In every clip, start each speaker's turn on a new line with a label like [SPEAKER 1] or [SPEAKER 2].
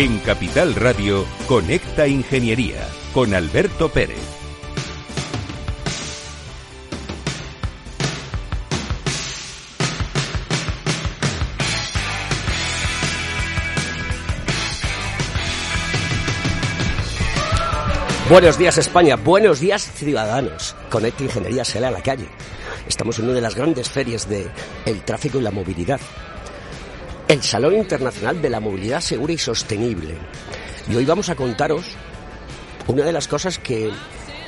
[SPEAKER 1] En Capital Radio, Conecta Ingeniería con Alberto Pérez.
[SPEAKER 2] Buenos días España, buenos días ciudadanos. Conecta Ingeniería sale a la calle. Estamos en una de las grandes ferias de el tráfico y la movilidad. El Salón Internacional de la Movilidad Segura y Sostenible. Y hoy vamos a contaros una de las cosas que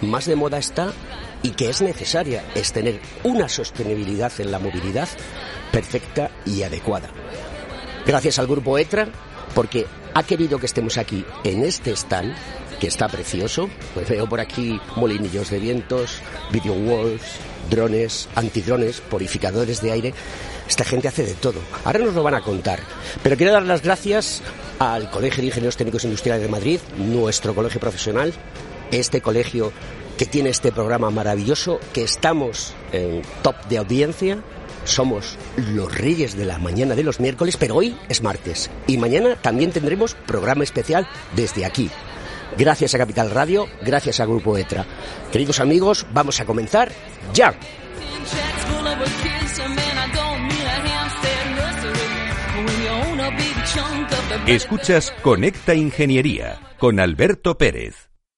[SPEAKER 2] más de moda está y que es necesaria, es tener una sostenibilidad en la movilidad perfecta y adecuada. Gracias al grupo ETRA, porque ha querido que estemos aquí en este stand, que está precioso. Pues veo por aquí molinillos de vientos, video walls, drones, antidrones, purificadores de aire. Esta gente hace de todo. Ahora nos lo van a contar. Pero quiero dar las gracias al Colegio de Ingenieros Técnicos Industriales de Madrid, nuestro colegio profesional, este colegio que tiene este programa maravilloso, que estamos en top de audiencia. Somos los reyes de la mañana de los miércoles, pero hoy es martes. Y mañana también tendremos programa especial desde aquí. Gracias a Capital Radio, gracias a Grupo ETRA. Queridos amigos, vamos a comenzar ya.
[SPEAKER 1] Escuchas Conecta Ingeniería con Alberto Pérez.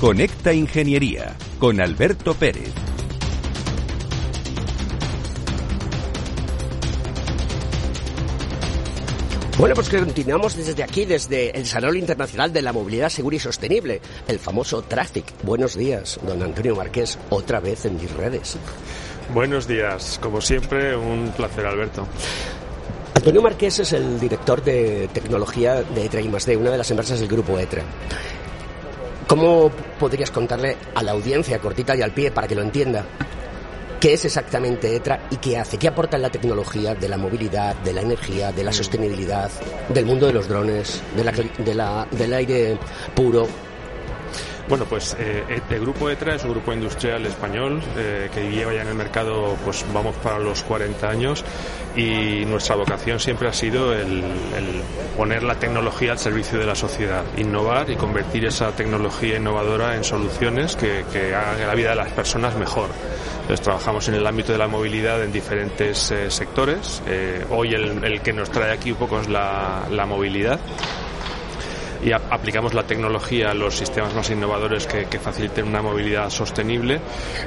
[SPEAKER 1] Conecta Ingeniería con Alberto Pérez.
[SPEAKER 2] Bueno, pues continuamos desde aquí, desde el Salón Internacional de la Movilidad Segura y Sostenible, el famoso Traffic. Buenos días, don Antonio Marqués, otra vez en mis redes.
[SPEAKER 3] Buenos días, como siempre, un placer, Alberto.
[SPEAKER 2] Antonio Marqués es el director de tecnología de ETRA y una de las empresas del grupo ETRA. ¿Cómo podrías contarle a la audiencia, cortita y al pie, para que lo entienda, qué es exactamente ETRA y qué hace? ¿Qué aporta en la tecnología de la movilidad, de la energía, de la sostenibilidad, del mundo de los drones, de la, de la, del aire puro?
[SPEAKER 3] Bueno, pues eh, el grupo ETRA es un grupo industrial español eh, que lleva ya en el mercado, pues vamos para los 40 años y nuestra vocación siempre ha sido el, poner la tecnología al servicio de la sociedad, innovar y convertir esa tecnología innovadora en soluciones que, que hagan la vida de las personas mejor. Entonces trabajamos en el ámbito de la movilidad en diferentes eh, sectores. Eh, hoy el, el, que nos trae aquí un poco es la, la movilidad y aplicamos la tecnología a los sistemas más innovadores que, faciliten una movilidad sostenible.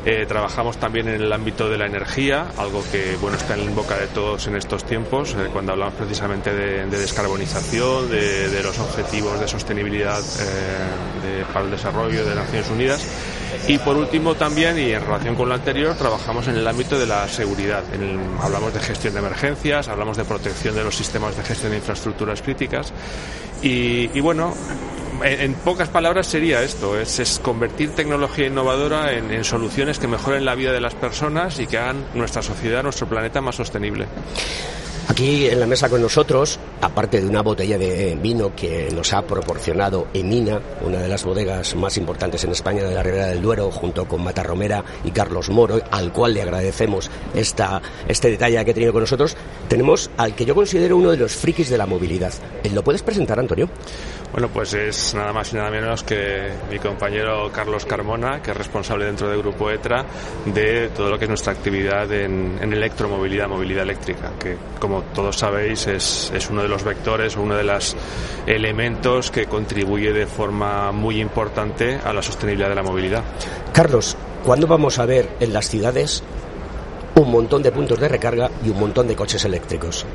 [SPEAKER 3] Eh, trabajamos también en el ámbito de la energía, algo que bueno está en boca de todos en estos tiempos, eh, cuando hablamos precisamente de, de descarbonización, de, los objetivos de sostenibilidad eh, para el desarrollo de Naciones Unidas. Y por último también, y en relación con lo anterior, trabajamos en el ámbito de la seguridad. En hablamos de gestión de emergencias, hablamos de protección de los sistemas de gestión de infraestructuras críticas. Y, bueno, en, pocas palabras sería esto, es, es convertir tecnología innovadora en, en, soluciones que mejoren la vida de las personas y que hagan nuestra sociedad, nuestro planeta más sostenible.
[SPEAKER 2] Aquí en la mesa con nosotros, aparte de una botella de vino que nos ha proporcionado Emina, una de las bodegas más importantes en España de la Ribera del Duero, junto con Matarromera y Carlos Moro, al cual le agradecemos esta, este detalle que ha tenido con nosotros, tenemos al que yo considero uno de los frikis de la movilidad. ¿Lo puedes presentar, Antonio?
[SPEAKER 3] Bueno, pues es nada más y nada menos que mi compañero Carlos Carmona, que es responsable dentro del Grupo ETRA de todo lo que es nuestra actividad en, en electromovilidad, movilidad eléctrica, que como todos sabéis es, es uno de los vectores o uno de los elementos que contribuye de forma muy importante a la sostenibilidad de la movilidad.
[SPEAKER 2] Carlos, ¿cuándo vamos a ver en las ciudades un montón de puntos de recarga y un montón de coches eléctricos?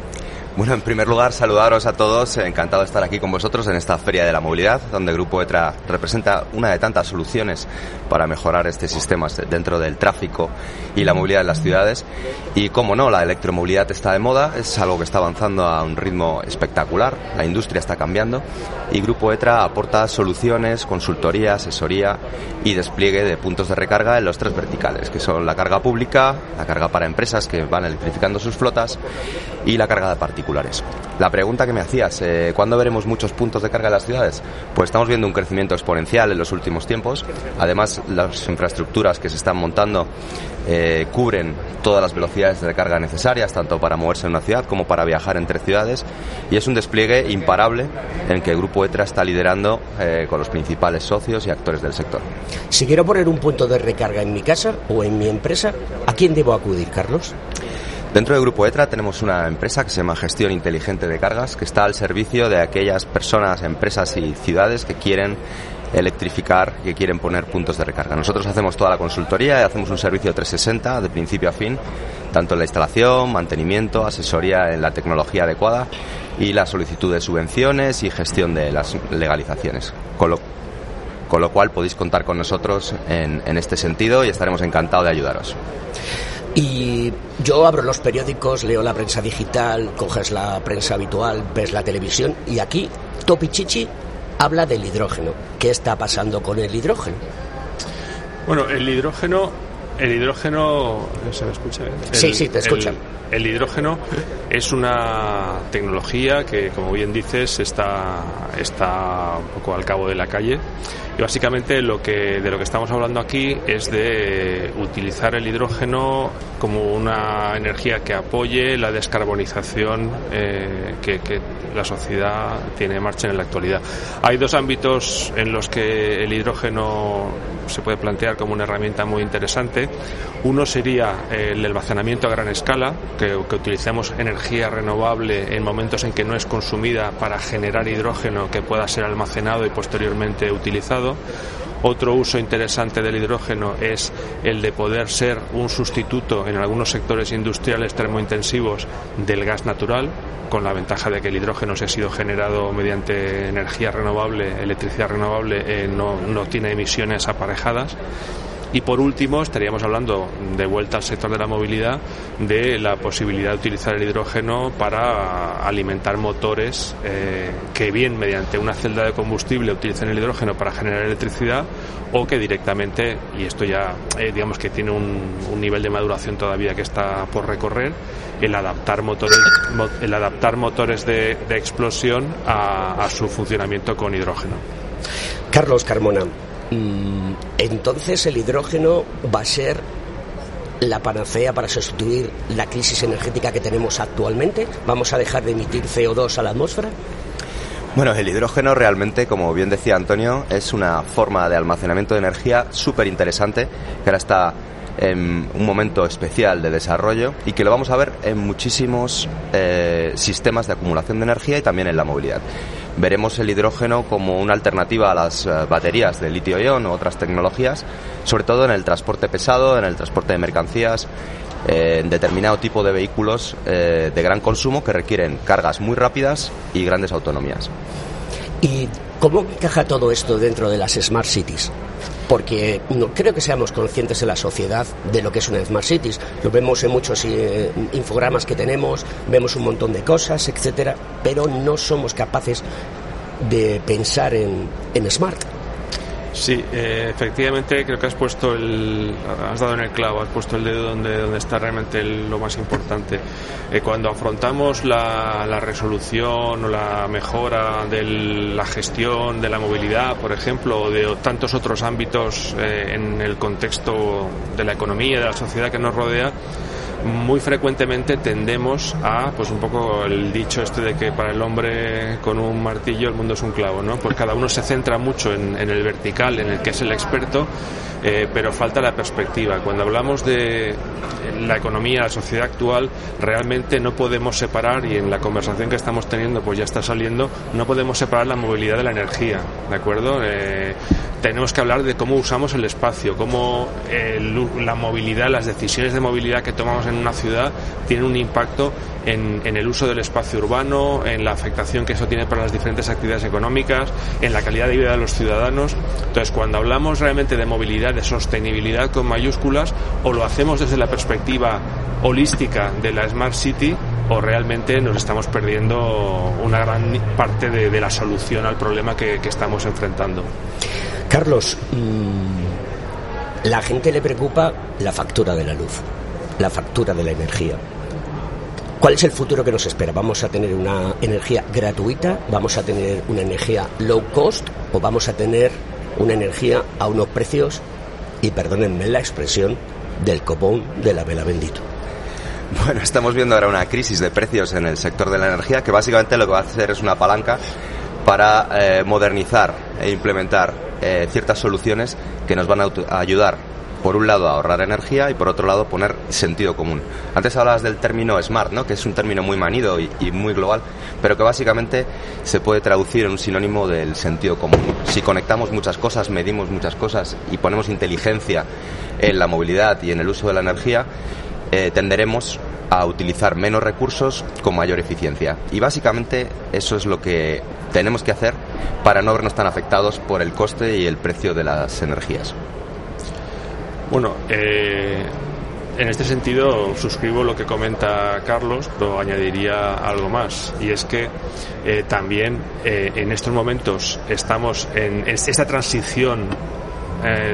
[SPEAKER 4] Bueno, en primer lugar, saludaros a todos. Encantado de estar aquí con vosotros en esta Feria de la Movilidad, donde Grupo ETRA representa una de tantas soluciones para mejorar este sistema dentro del tráfico y la movilidad en las ciudades. Y como no, la electromovilidad está de moda, es algo que está avanzando a un ritmo espectacular, la industria está cambiando y Grupo ETRA aporta soluciones, consultoría, asesoría y despliegue de puntos de recarga en los tres verticales, que son la carga pública, la carga para empresas que van electrificando sus flotas y la carga de partículas la pregunta que me hacías, eh, ¿cuándo veremos muchos puntos de carga en las ciudades? Pues estamos viendo un crecimiento exponencial en los últimos tiempos. Además, las infraestructuras que se están montando eh, cubren todas las velocidades de recarga necesarias, tanto para moverse en una ciudad como para viajar entre ciudades. Y es un despliegue imparable en que el Grupo ETRA está liderando eh, con los principales socios y actores del sector.
[SPEAKER 2] Si quiero poner un punto de recarga en mi casa o en mi empresa, ¿a quién debo acudir, Carlos?
[SPEAKER 4] Dentro del Grupo ETRA tenemos una empresa que se llama Gestión Inteligente de Cargas, que está al servicio de aquellas personas, empresas y ciudades que quieren electrificar, que quieren poner puntos de recarga. Nosotros hacemos toda la consultoría y hacemos un servicio 360 de principio a fin, tanto en la instalación, mantenimiento, asesoría en la tecnología adecuada y la solicitud de subvenciones y gestión de las legalizaciones. Con lo, con lo cual podéis contar con nosotros en, en este sentido y estaremos encantados de ayudaros.
[SPEAKER 2] Y yo abro los periódicos, leo la prensa digital, coges la prensa habitual, ves la televisión y aquí Topi Chichi habla del hidrógeno. ¿Qué está pasando con el hidrógeno?
[SPEAKER 3] Bueno, el hidrógeno, el hidrógeno, ¿se me escucha? El,
[SPEAKER 2] sí, sí, te escuchan.
[SPEAKER 3] El, el, hidrógeno es una tecnología que, como bien dices, está, está un poco al cabo de la calle y básicamente lo que, de lo que estamos hablando aquí es de utilizar el hidrógeno como una energía que apoye la descarbonización eh, que, que, la sociedad tiene en marcha en la actualidad. Hay dos ámbitos en los que el hidrógeno se puede plantear como una herramienta muy interesante. Uno sería el almacenamiento a gran escala, que, que utilicemos energía renovable en momentos en que no es consumida para generar hidrógeno que pueda ser almacenado y posteriormente utilizado. Otro uso interesante del hidrógeno es el de poder ser un sustituto en algunos sectores industriales termointensivos del gas natural, con la ventaja de que el hidrógeno, si ha sido generado mediante energía renovable, electricidad renovable, eh, no, no tiene emisiones aparejadas. Y por último, estaríamos hablando, de vuelta al sector de la movilidad, de la posibilidad de utilizar el hidrógeno para alimentar motores eh, que bien mediante una celda de combustible utilicen el hidrógeno para generar electricidad o que directamente, y esto ya eh, digamos que tiene un, nivel de maduración todavía que está por recorrer, el adaptar motores, el adaptar motores de, de explosión a, a su funcionamiento con hidrógeno.
[SPEAKER 2] Carlos Carmona, entonces el hidrógeno va a ser la panacea para sustituir la crisis energética que tenemos actualmente? ¿Vamos a dejar de emitir CO2 a la atmósfera?
[SPEAKER 4] Bueno, el hidrógeno realmente, como bien decía Antonio, es una forma de almacenamiento de energía súper interesante que ahora está en un momento especial de desarrollo y que lo vamos a ver en muchísimos eh, sistemas de acumulación de energía y también en la movilidad. Veremos el hidrógeno como una alternativa a las eh, baterías de litio-ion u otras tecnologías, sobre todo en el transporte pesado, en el transporte de mercancías, eh, en determinado tipo de vehículos eh, de gran consumo que requieren cargas muy rápidas y grandes autonomías.
[SPEAKER 2] ¿Y cómo encaja todo esto dentro de las Smart Cities? porque no creo que seamos conscientes en la sociedad de lo que es una Smart Cities. Lo vemos en muchos eh, infogramas que tenemos, vemos un montón de cosas, etcétera, pero no somos capaces de pensar en, en Smart.
[SPEAKER 3] Sí, eh, efectivamente creo que has puesto el, has dado en el clavo, has puesto el dedo donde, donde está realmente lo más importante. Eh, cuando afrontamos la, resolución o la mejora de la gestión de la movilidad, por ejemplo, o de tantos otros ámbitos eh, en el contexto de la economía, de la sociedad que nos rodea, muy frecuentemente tendemos a, pues un poco el dicho este de que para el hombre con un martillo el mundo es un clavo, ¿no? Pues cada uno se centra mucho en, el vertical, en el que es el experto, eh, pero falta la perspectiva. Cuando hablamos de la economía, la sociedad actual, realmente no podemos separar, y en la conversación que estamos teniendo pues ya está saliendo, no podemos separar la movilidad de la energía, ¿de acuerdo? Eh, tenemos que hablar de cómo usamos el espacio, cómo la movilidad, las decisiones de movilidad que tomamos en una ciudad tienen un impacto en, el uso del espacio urbano, en la afectación que eso tiene para las diferentes actividades económicas, en la calidad de vida de los ciudadanos. Entonces, cuando hablamos realmente de movilidad, de sostenibilidad con mayúsculas, o lo hacemos desde la perspectiva holística de la Smart City, o realmente nos estamos perdiendo una gran parte de, la solución al problema que, que estamos enfrentando.
[SPEAKER 2] Carlos, mm, la gente le preocupa la factura de la luz, la factura de la energía. ¿Cuál es el futuro que nos espera? ¿Vamos a tener una energía gratuita? ¿Vamos a tener una energía low cost? ¿O vamos a tener una energía a unos precios, y perdónenme la expresión, del copón de la vela bendito?
[SPEAKER 4] Bueno, estamos viendo ahora una crisis de precios en el sector de la energía que básicamente lo que va a hacer es una palanca para eh, modernizar e implementar eh, ciertas soluciones que nos van a ayudar por un lado ahorrar energía y por otro lado poner sentido común. Antes hablabas del término smart, ¿no? que es un término muy manido y, muy global, pero que básicamente se puede traducir en un sinónimo del sentido común. Si conectamos muchas cosas, medimos muchas cosas y ponemos inteligencia en la movilidad y en el uso de la energía, eh, tenderemos a utilizar menos recursos con mayor eficiencia. Y básicamente eso es lo que tenemos que hacer para no vernos tan afectados por el coste y el precio de las energías.
[SPEAKER 3] Bueno, eh, en este sentido suscribo lo que comenta Carlos, pero añadiría algo más, y es que eh, también eh, en estos momentos estamos en esta transición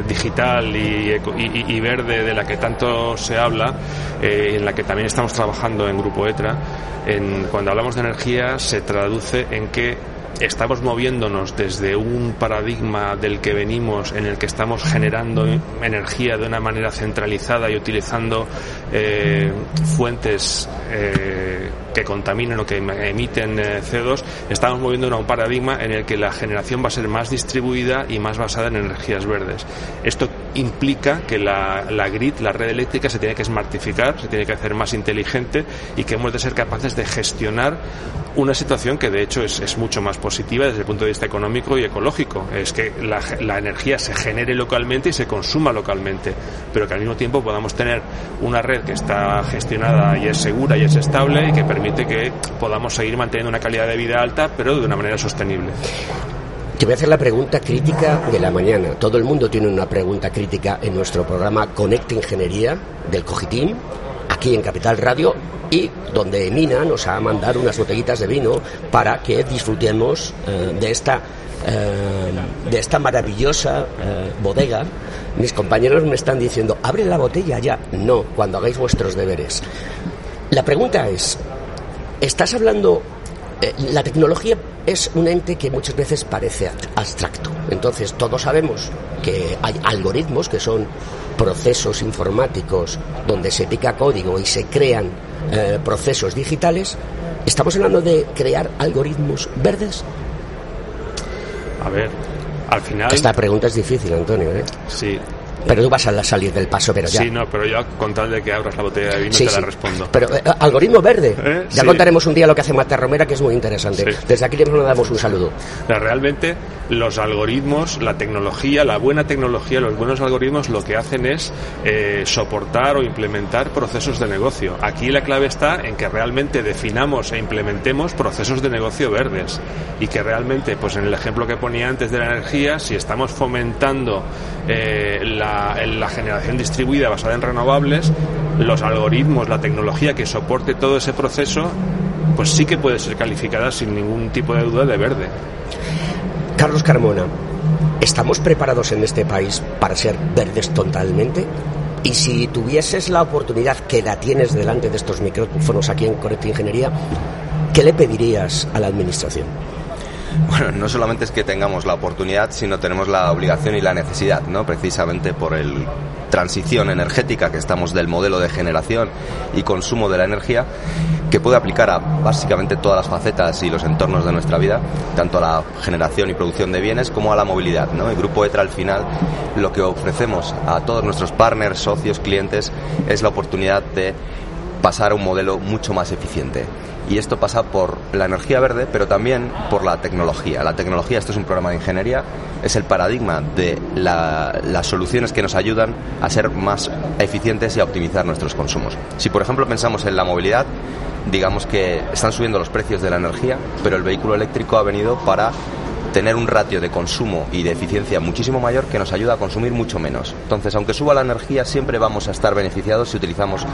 [SPEAKER 3] digital y, verde de la que tanto se habla, en la que también estamos trabajando en Grupo ETRA, en, cuando hablamos de energía se traduce en que estamos moviéndonos desde un paradigma del que venimos en el que estamos generando energía de una manera centralizada y utilizando eh, fuentes eh, que contaminan o que emiten eh, CO2, estamos moviéndonos a un paradigma en el que la generación va a ser más distribuida y más basada en energías verdes. Esto implica que la, la grid, la red eléctrica, se tiene que smartificar, se tiene que hacer más inteligente y que hemos de ser capaces de gestionar una situación que de hecho es, es, mucho más positiva desde el punto de vista económico y ecológico. Es que la, la, energía se genere localmente y se consuma localmente, pero que al mismo tiempo podamos tener una red que está gestionada y es segura y es estable y que permite que podamos seguir manteniendo una calidad de vida alta, pero de una manera sostenible.
[SPEAKER 2] Te voy a hacer la pregunta crítica de la mañana. Todo el mundo tiene una pregunta crítica en nuestro programa Conecta Ingeniería del Cogitín, aquí en Capital Radio y donde Mina nos ha mandado unas botellitas de vino para que disfrutemos eh, de esta eh, de esta maravillosa eh, bodega. Mis compañeros me están diciendo, abre la botella ya. No, cuando hagáis vuestros deberes. La pregunta es, ¿estás hablando la tecnología es un ente que muchas veces parece abstracto. Entonces, todos sabemos que hay algoritmos que son procesos informáticos donde se pica código y se crean eh, procesos digitales. ¿Estamos hablando de crear algoritmos verdes?
[SPEAKER 3] A ver, al final.
[SPEAKER 2] Esta pregunta es difícil, Antonio. ¿eh?
[SPEAKER 3] Sí,
[SPEAKER 2] pero tú vas a salir del paso, pero ya.
[SPEAKER 3] Sí, no, pero yo con tal de que abras la botella de vino te la respondo.
[SPEAKER 2] Pero eh, algoritmo verde. ¿Eh? Ya contaremos un día lo que hace Marta Romera, que es muy interesante. Desde aquí le damos un saludo.
[SPEAKER 3] realmente los algoritmos, la tecnología, la buena tecnología, los buenos algoritmos lo que hacen es eh, soportar o implementar procesos de negocio. Aquí la clave está en que realmente definamos e implementemos procesos de negocio verdes y que realmente, pues en el ejemplo que ponía antes de la energía, si estamos fomentando la la, generación distribuida basada en renovables, los algoritmos, la tecnología que soporte todo ese proceso, pues sí que puede ser calificada sin ningún tipo de duda de verde.
[SPEAKER 2] Carlos Carmona, ¿Estamos preparados en este país para ser verdes totalmente? Y si tuvieses la oportunidad que la tienes delante de estos micrófonos aquí en Correcta Ingeniería, ¿qué le pedirías a la Administración?
[SPEAKER 4] Bueno, no solamente es que tengamos la oportunidad, sino tenemos la obligación y la necesidad, ¿no? Precisamente por el transición energética que estamos del modelo de generación y consumo de la energía, que puede aplicar a básicamente todas las facetas y los entornos de nuestra vida, tanto a la generación y producción de bienes como a la movilidad. ¿no? El Grupo ETRA al final lo que ofrecemos a todos nuestros partners, socios, clientes es la oportunidad de pasar a un modelo mucho más eficiente y esto pasa por la energía verde, pero también por la tecnología. La tecnología, esto es un programa de ingeniería, es el paradigma de las soluciones que nos ayudan a ser más eficientes y a optimizar nuestros consumos. Si, por ejemplo, pensamos en la movilidad, digamos que están subiendo los precios de la energía, pero el vehículo eléctrico ha venido para tener un ratio de consumo y de eficiencia muchísimo mayor que nos ayuda a consumir mucho menos. Entonces, aunque suba la energía, siempre vamos a estar beneficiados si utilizamos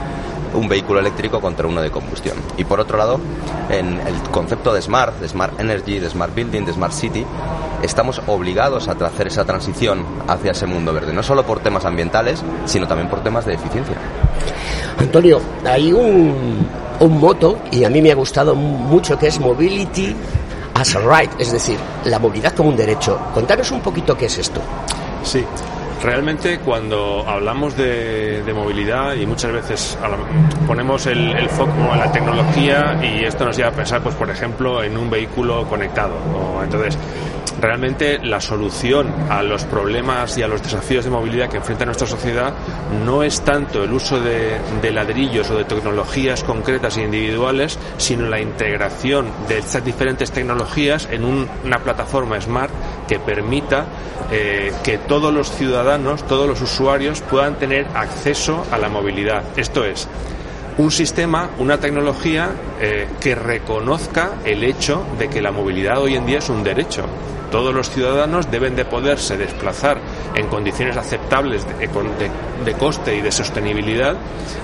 [SPEAKER 4] un vehículo eléctrico contra uno de combustión. Y por otro lado, en el concepto de Smart, de Smart Energy, de Smart Building, de Smart City, estamos obligados a hacer esa transición hacia ese mundo verde, no solo por temas ambientales, sino también por temas de eficiencia.
[SPEAKER 2] Antonio, hay un, un moto, y a mí me ha gustado mucho, que es Mobility as right, es decir, la movilidad como un derecho. Contanos un poquito qué es esto.
[SPEAKER 3] Sí, Realmente cuando hablamos de, movilidad y muchas veces ponemos el, foco en la tecnología y esto nos lleva a pensar, pues por ejemplo, en un vehículo conectado. Entonces, realmente la solución a los problemas y a los desafíos de movilidad que enfrenta nuestra sociedad no es tanto el uso de, ladrillos o de tecnologías concretas e individuales, sino la integración de estas diferentes tecnologías en una plataforma smart que permita eh, que todos los ciudadanos, todos los usuarios puedan tener acceso a la movilidad. Esto es, un sistema, una tecnología eh, que reconozca el hecho de que la movilidad hoy en día es un derecho. Todos los ciudadanos deben de poderse desplazar en condiciones aceptables de, coste y de sostenibilidad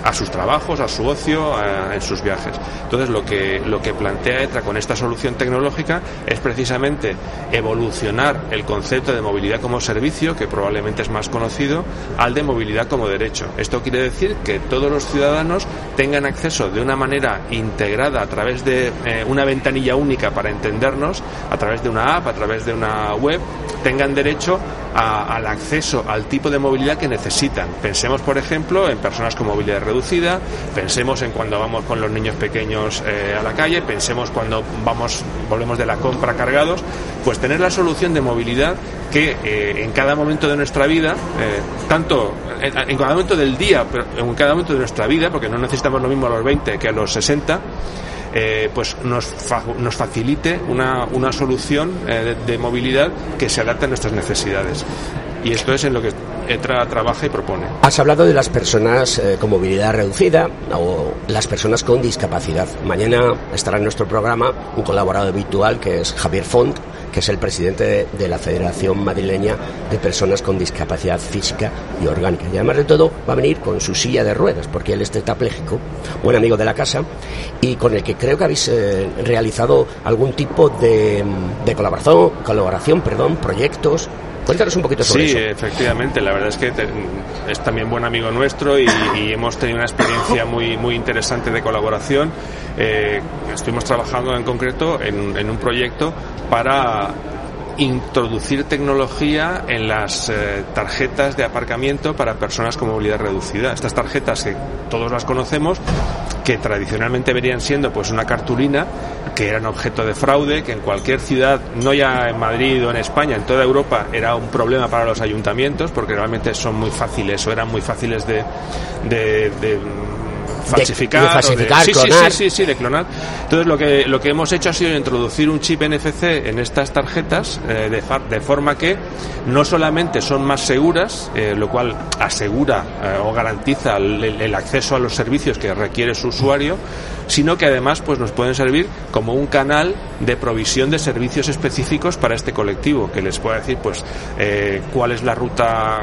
[SPEAKER 3] a sus trabajos, a su ocio, en sus viajes. Entonces, lo que, lo que plantea ETRA con esta solución tecnológica es precisamente evolucionar el concepto de movilidad como servicio, que probablemente es más conocido, al de movilidad como derecho. Esto quiere decir que todos los ciudadanos tengan acceso de una manera integrada a través de eh, una ventanilla única para entendernos, a través de una app, a través de una web, tengan derecho al acceso al tipo de movilidad que necesitan. Pensemos, por ejemplo, en personas con movilidad reducida, pensemos en cuando vamos con los niños pequeños eh, a la calle, pensemos cuando vamos, volvemos de la compra cargados, pues tener la solución de movilidad que eh, en cada momento de nuestra vida, eh, tanto en, cada momento del día, pero en cada momento de nuestra vida, porque no necesitamos lo mismo a los 20 que a los 60, eh, pues nos, nos facilite una, una solución eh, de, movilidad que se adapte a nuestras necesidades. Y esto es en lo que ETRA trabaja y propone.
[SPEAKER 2] Has hablado de las personas eh, con movilidad reducida o las personas con discapacidad. Mañana estará en nuestro programa un colaborador habitual que es Javier Font, que es el presidente de, la Federación Madrileña de Personas con Discapacidad Física y Orgánica. Y además de todo, va a venir con su silla de ruedas, porque él es tetrapléjico, buen amigo de la casa, y con el que creo que habéis eh, realizado algún tipo de, de colaboración, colaboración, perdón, proyectos Cuéntanos un poquito sobre
[SPEAKER 3] eso. Sí, efectivamente, la verdad es que es también buen amigo nuestro y, hemos tenido una experiencia muy, muy interesante de colaboración. Eh, estuvimos trabajando en concreto en, un proyecto para introducir tecnología en las eh, tarjetas de aparcamiento para personas con movilidad reducida. Estas tarjetas que todos las conocemos, que tradicionalmente venían siendo pues una cartulina que eran objeto de fraude, que en cualquier ciudad, no ya en Madrid o en España, en toda Europa era un problema para los ayuntamientos porque realmente son muy fáciles o eran muy fáciles de, de, de falsificar,
[SPEAKER 2] sí,
[SPEAKER 3] Sí, sí, sí, de clonar. Entonces lo que lo que hemos hecho ha sido introducir un chip NFC en estas tarjetas eh, de, de, forma que no solamente son más seguras, eh, lo cual asegura eh, o garantiza el, acceso a los servicios que requiere su usuario, sino que además pues nos pueden servir como un canal de provisión de servicios específicos para este colectivo, que les pueda decir pues cuál es la ruta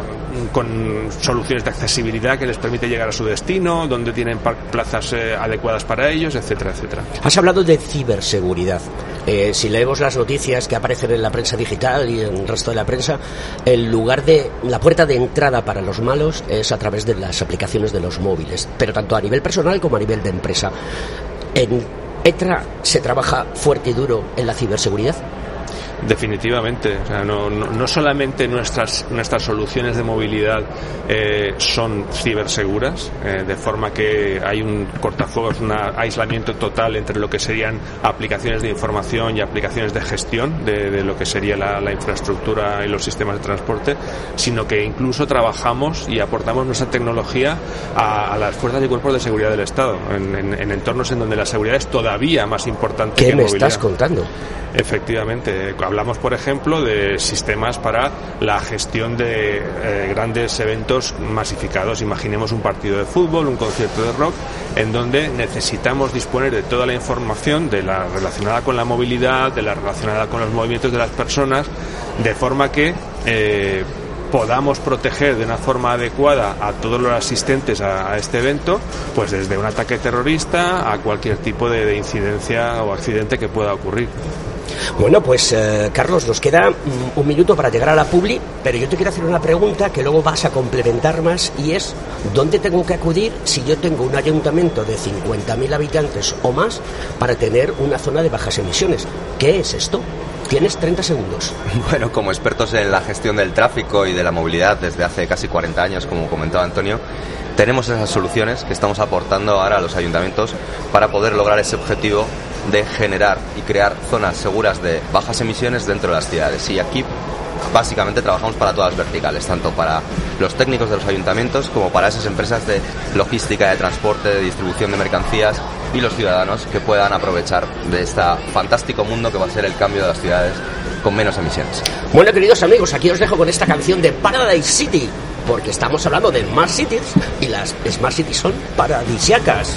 [SPEAKER 3] con soluciones de accesibilidad que les permite llegar a su destino, dónde tienen plazas eh, adecuadas para ellos, etcétera, etcétera.
[SPEAKER 2] Has hablado de ciberseguridad. Eh, si leemos las noticias que aparecen en la prensa digital y en el resto de la prensa, el lugar de la puerta de entrada para los malos es a través de las aplicaciones de los móviles, pero tanto a nivel personal como a nivel de empresa. En ETRA se trabaja fuerte y duro en la ciberseguridad.
[SPEAKER 3] Definitivamente, o sea, no, no, solamente nuestras, nuestras soluciones de movilidad eh, son ciberseguras, eh, de forma que hay un cortafuegos, un aislamiento total entre lo que serían aplicaciones de información y aplicaciones de gestión de, lo que sería la, infraestructura y los sistemas de transporte, sino que incluso trabajamos y aportamos nuestra tecnología a, las fuerzas y cuerpos de seguridad del Estado, en, entornos en donde la seguridad es todavía más importante
[SPEAKER 2] ¿Qué
[SPEAKER 3] que
[SPEAKER 2] me estás contando?
[SPEAKER 3] Efectivamente, hablamos por ejemplo de sistemas para la gestión de eh, grandes eventos masificados. Imaginemos un partido de fútbol, un concierto de rock, en donde necesitamos disponer de toda la información de la relacionada con la movilidad, de la relacionada con los movimientos de las personas, de forma que eh, podamos proteger de una forma adecuada a todos los asistentes a, este evento, pues desde un ataque terrorista a cualquier tipo de incidencia o accidente que pueda ocurrir.
[SPEAKER 2] Bueno, pues eh, Carlos, nos queda mm, un minuto para llegar a la publi, pero yo te quiero hacer una pregunta que luego vas a complementar más y es, ¿dónde tengo que acudir si yo tengo un ayuntamiento de 50.000 habitantes o más para tener una zona de bajas emisiones? ¿Qué es esto? Tienes 30 segundos.
[SPEAKER 4] Bueno, como expertos en la gestión del tráfico y de la movilidad desde hace casi 40 años, como comentaba Antonio, tenemos esas soluciones que estamos aportando ahora a los ayuntamientos para poder lograr ese objetivo de generar y crear zonas seguras de bajas emisiones dentro de las ciudades. Y aquí básicamente trabajamos para todas las verticales, tanto para los técnicos de los ayuntamientos como para esas empresas de logística, de transporte, de distribución de mercancías y los ciudadanos que puedan aprovechar de este fantástico mundo que va a ser el cambio de las ciudades con menos emisiones.
[SPEAKER 2] Bueno, queridos amigos, aquí os dejo con esta canción de Paradise City, porque estamos hablando de Smart Cities y las Smart Cities son paradisiacas.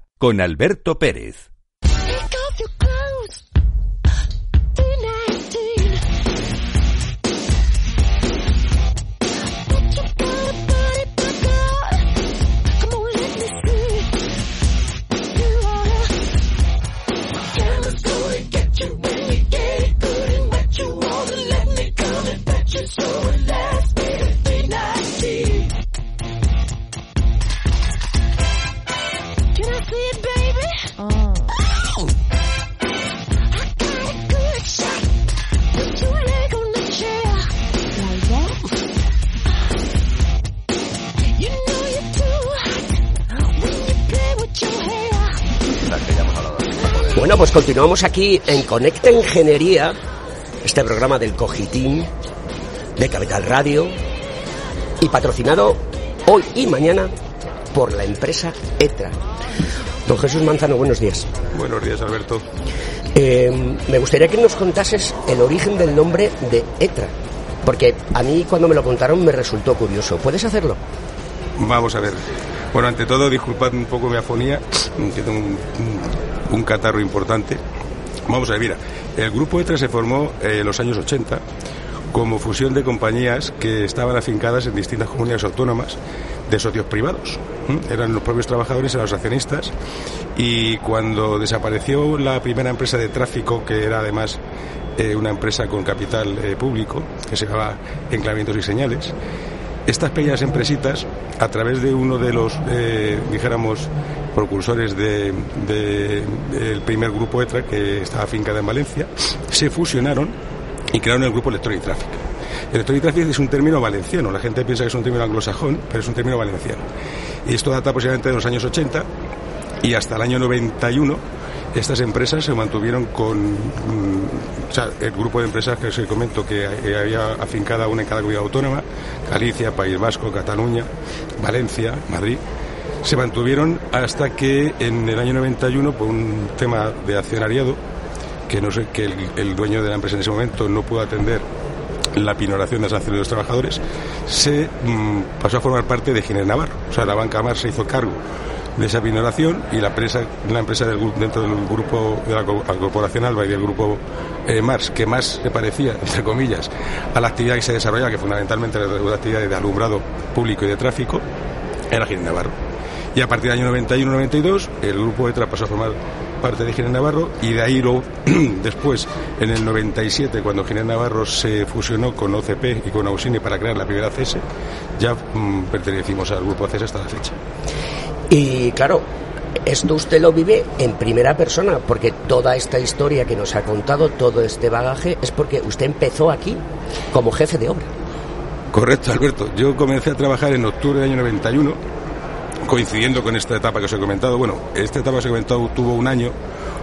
[SPEAKER 1] con Alberto Pérez.
[SPEAKER 2] Bueno, pues continuamos aquí en Conecta Ingeniería, este programa del Cogitín de Capital Radio y patrocinado hoy y mañana por la empresa ETRA. Don Jesús Manzano, buenos días.
[SPEAKER 5] Buenos días, Alberto.
[SPEAKER 2] Eh, me gustaría que nos contases el origen del nombre de ETRA, porque a mí cuando me lo contaron me resultó curioso. ¿Puedes hacerlo?
[SPEAKER 5] Vamos a ver. Bueno, ante todo, disculpad un poco mi afonía, que tengo un, un catarro importante. Vamos a ver, mira, el grupo ETRA se formó en los años 80 como fusión de compañías que estaban afincadas en distintas comunidades autónomas de socios privados. Eran los propios trabajadores, eran los accionistas. Y cuando desapareció la primera empresa de tráfico, que era además eh, una empresa con capital eh, público, que se llamaba Enclavamientos y Señales, estas pequeñas empresitas a través de uno de los, eh, dijéramos, propulsores del de, primer grupo ETRA que estaba afincada en Valencia, se fusionaron y crearon el grupo Electronic Traffic. Electronic Traffic es un término valenciano, la gente piensa que es un término anglosajón, pero es un término valenciano. Y esto data posiblemente de los años 80 y hasta el año 91 estas empresas se mantuvieron con mm, o sea, el grupo de empresas que os comento que había afincada una en cada comunidad autónoma, Galicia, País Vasco, Cataluña, Valencia, Madrid, se mantuvieron hasta que en el año 91, por un tema de accionariado, que no sé, que el, dueño de la empresa en ese momento no pudo atender la pinoración de las acciones de los trabajadores, se mm, pasó a formar parte de Ginés Navarro. O sea, la banca Mar se hizo cargo de esa pinoración y la empresa, la empresa del, dentro del grupo de la, corporación Alba y del grupo eh, Mars, que más se parecía, entre comillas, a la actividad que se desarrollaba, que fundamentalmente era la actividad de alumbrado público y de tráfico, era Ginés Navarro. Y a partir del año 91-92, el grupo ETRA pasó a formar parte de Ginés Navarro y de ahí lo, después, en el 97, cuando Ginés Navarro se fusionó con OCP y con Ausini para crear la primera CES, ya mm, pertenecimos al grupo CES hasta la fecha.
[SPEAKER 2] Y claro, esto usted lo vive en primera persona, porque toda esta historia que nos ha contado, todo este bagaje, es porque usted empezó aquí como jefe de obra.
[SPEAKER 5] Correcto, Alberto. Yo comencé a trabajar en octubre del año 91, coincidiendo con esta etapa que os he comentado. Bueno, esta etapa que os he comentado tuvo un año,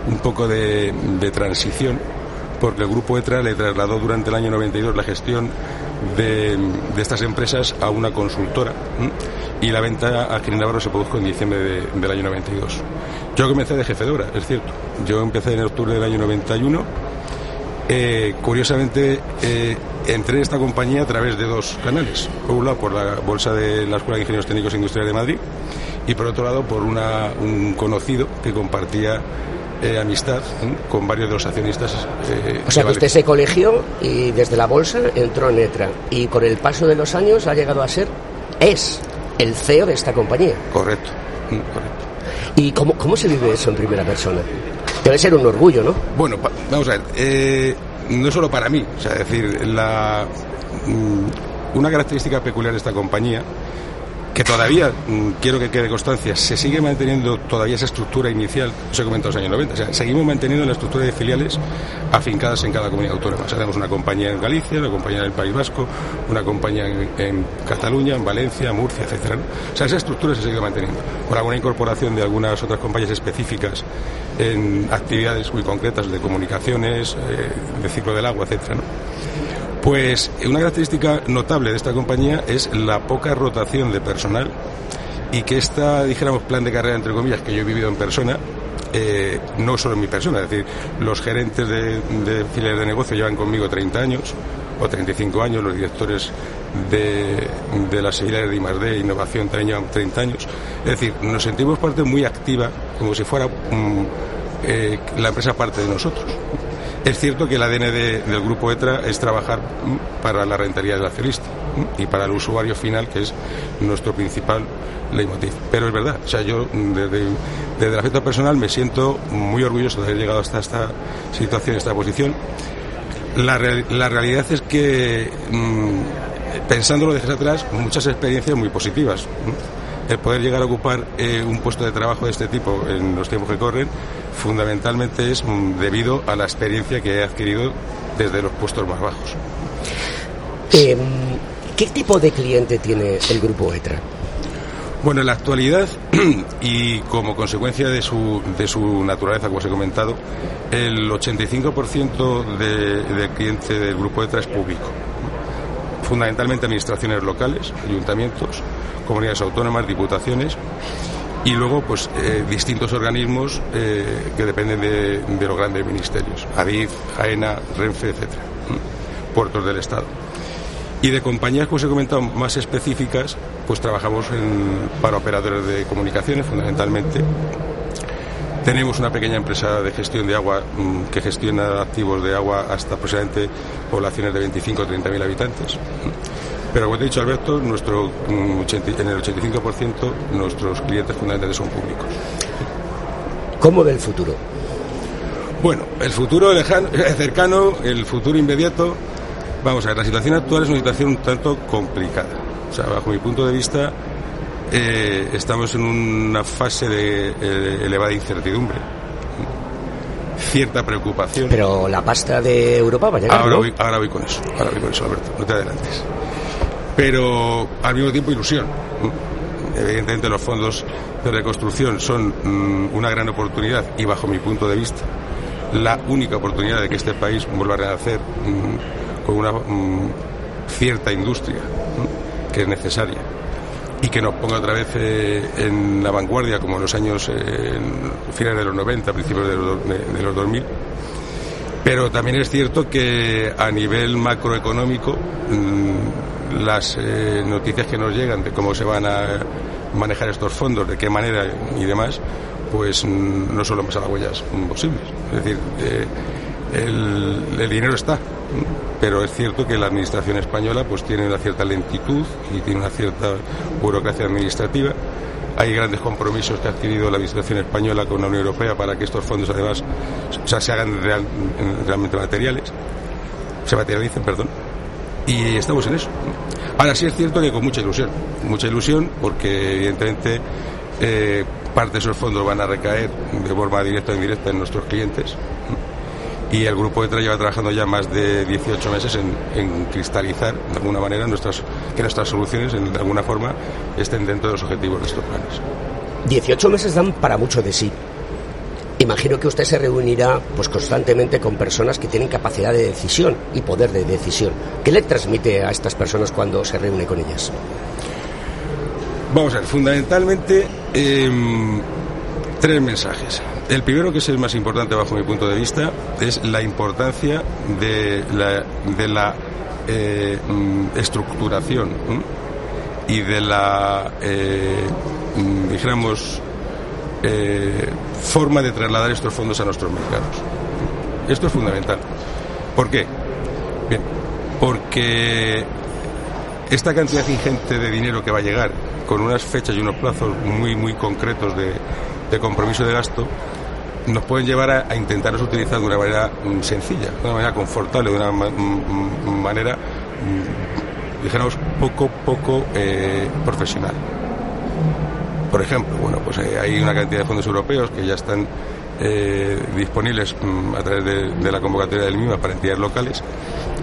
[SPEAKER 5] un poco de, transición, porque el grupo ETRA le trasladó durante el año 92 la gestión de, estas empresas a una consultora y la venta a Navarro se produjo en diciembre del año 92. Yo comencé de jefe de obra, es cierto. Yo empecé en octubre del año 91. Eh, curiosamente, eh, entré en esta compañía a través de dos canales. Por un lado, por la bolsa de la Escuela de Ingenieros Técnicos e Industriales de Madrid y por otro lado, por un conocido que compartía eh, amistad con varios de los accionistas.
[SPEAKER 2] o sea, que usted se colegió y desde la bolsa entró en ETRA y con el paso de los años ha llegado a ser, es el CEO de esta compañía.
[SPEAKER 5] Correcto, mm, correcto.
[SPEAKER 2] ¿Y cómo, cómo se vive eso en primera persona? Debe ser un orgullo, ¿no?
[SPEAKER 5] Bueno, vamos a ver, eh, no solo para mí, o sea, decir, la, mm, una característica peculiar de esta compañía que todavía, mm, quiero que quede constancia, se sigue manteniendo todavía esa estructura inicial, se comentado en los años 90, o sea, seguimos manteniendo la estructura de filiales afincadas en cada comunidad autónoma. O sea, tenemos una compañía en Galicia, una compañía en el País Vasco, una compañía en, Cataluña, en Valencia, Murcia, etcétera. O sea, esa estructura se sigue manteniendo, con alguna incorporación de algunas otras compañías específicas en actividades muy concretas de comunicaciones, eh, de ciclo del agua, etcétera. Pues una característica notable de esta compañía es la poca rotación de personal y que esta, dijéramos, plan de carrera, entre comillas, que yo he vivido en persona, eh, no solo en mi persona, es decir, los gerentes de, de filiales de negocio llevan conmigo 30 años o 35 años, los directores de, las filiales de I+.D. Innovación también llevan 30 años. Es decir, nos sentimos parte muy activa, como si fuera mm, eh, la empresa parte de nosotros. Es cierto que el ADN del grupo ETRA es trabajar mm, para la rentabilidad del accionista mm, y para el usuario final, que es nuestro principal leitmotiv. Pero es verdad, o sea, yo mm, desde, desde el afecto personal me siento muy orgulloso de haber llegado hasta esta situación, esta posición. La, realidad es que, pensándolo desde atrás, muchas experiencias muy positivas el poder llegar a ocupar eh, un puesto de trabajo de este tipo en los tiempos que corren, fundamentalmente es mm, debido a la experiencia que he adquirido desde los puestos más bajos.
[SPEAKER 2] Em, ¿Qué tipo de cliente tiene el grupo ETRA?
[SPEAKER 5] Bueno, en la actualidad y como consecuencia de su, de su naturaleza, como os he comentado, el 85% de, del cliente del grupo ETRA es público. Fundamentalmente administraciones locales, ayuntamientos, comunidades autónomas, diputaciones y luego pues eh, distintos organismos eh, que dependen de, los grandes ministerios, ADIF, AENA, Renfe, etcétera, puertos del Estado. Y de compañías, como os he comentado, más específicas, pues trabajamos para operadores de comunicaciones fundamentalmente. Tenemos una pequeña empresa de gestión de agua mm, que gestiona activos de agua hasta aproximadamente poblaciones de 25 o 30 mil habitantes. Pero como te he dicho, Alberto, nuestro, mm, en el 85% nuestros clientes fundamentales son públicos.
[SPEAKER 2] ¿Cómo ve el futuro?
[SPEAKER 5] Bueno, el futuro lejano, cercano, el futuro inmediato. Vamos a ver, la situación actual es una situación un tanto complicada. O sea, bajo mi punto de vista, eh, estamos en una fase de eh, elevada incertidumbre. Cierta preocupación.
[SPEAKER 2] Pero la pasta de Europa va a llegar.
[SPEAKER 5] Ahora,
[SPEAKER 2] ¿no?
[SPEAKER 5] voy, ahora voy con eso, ahora voy con eso, Alberto, no te adelantes. Pero al mismo tiempo ilusión. Evidentemente los fondos de reconstrucción son mm, una gran oportunidad y bajo mi punto de vista la única oportunidad de que este país vuelva a renacer mm, con una mm, cierta industria que es necesaria y que nos ponga otra vez eh, en la vanguardia como en los años eh, finales de los 90, principios de los, de- de los 2000. Pero también es cierto que a nivel macroeconómico las eh, noticias que nos llegan de cómo se van a manejar estos fondos, de qué manera y demás, pues mm, no son lo más halagüeyas posibles. Es decir, eh, el, el dinero está, pero es cierto que la administración española pues tiene una cierta lentitud y tiene una cierta burocracia administrativa. Hay grandes compromisos que ha adquirido la administración española con la Unión Europea para que estos fondos además o sea, se hagan real- realmente materiales, se materialicen, perdón. Y estamos en eso. Ahora sí es cierto que con mucha ilusión, mucha ilusión porque evidentemente eh, parte de esos fondos van a recaer de forma directa o indirecta en nuestros clientes. Y el grupo ETRA lleva trabajando ya más de 18 meses en, cristalizar de alguna manera nuestras, que nuestras soluciones en, de alguna forma estén dentro de los objetivos de estos planes.
[SPEAKER 2] 18 meses dan para mucho de sí. Imagino que usted se reunirá pues constantemente con personas que tienen capacidad de decisión y poder de decisión. ¿Qué le transmite a estas personas cuando se reúne con ellas?
[SPEAKER 5] Vamos a ver, fundamentalmente em, tres mensajes. El primero, que es el más importante bajo mi punto de vista, es la importancia de la, de la eh, estructuración y de la, eh, mm, dijéramos, eh, forma de trasladar estos fondos a nuestros mercados. Esto es fundamental. ¿Por qué? Porque esta cantidad ingente de dinero que va a llegar con unas fechas y unos plazos muy muy concretos de, de compromiso de gasto nos pueden llevar a, a intentarlos utilizar de una manera mm, sencilla, de una manera confortable, de una mm, mm, manera, dijéramos, poco, poco eh, profesional. Por ejemplo, bueno, pues eh, hay una cantidad de fondos europeos que ya están eh, disponibles mm, a través de, la convocatoria del MIMA para entidades locales,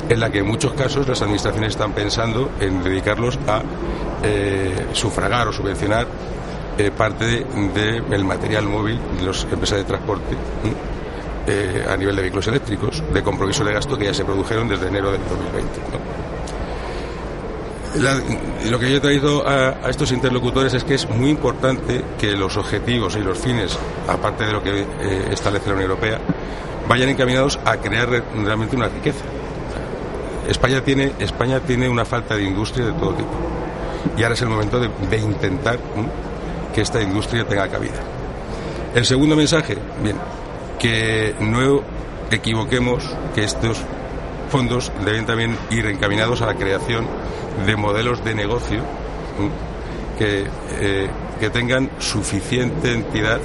[SPEAKER 5] en la que en muchos casos las administraciones están pensando en dedicarlos a eh, sufragar o subvencionar parte del de, material móvil de las empresas de transporte a nivel de vehículos eléctricos, de compromiso de gasto que ya se produjeron desde enero del 2020. ¿no? La- lo que yo he traído a, estos interlocutores es que es muy importante que los objetivos y los fines, aparte de lo que eh, establece la Unión Europea, vayan encaminados a crear re- realmente una riqueza. España tiene, España tiene una falta de industria de todo tipo. Y ahora es el momento de, intentar que esta industria tenga cabida. El segundo mensaje, bien, que no equivoquemos que estos fondos deben también ir encaminados a la creación de modelos de negocio que, eh, que tengan suficiente entidad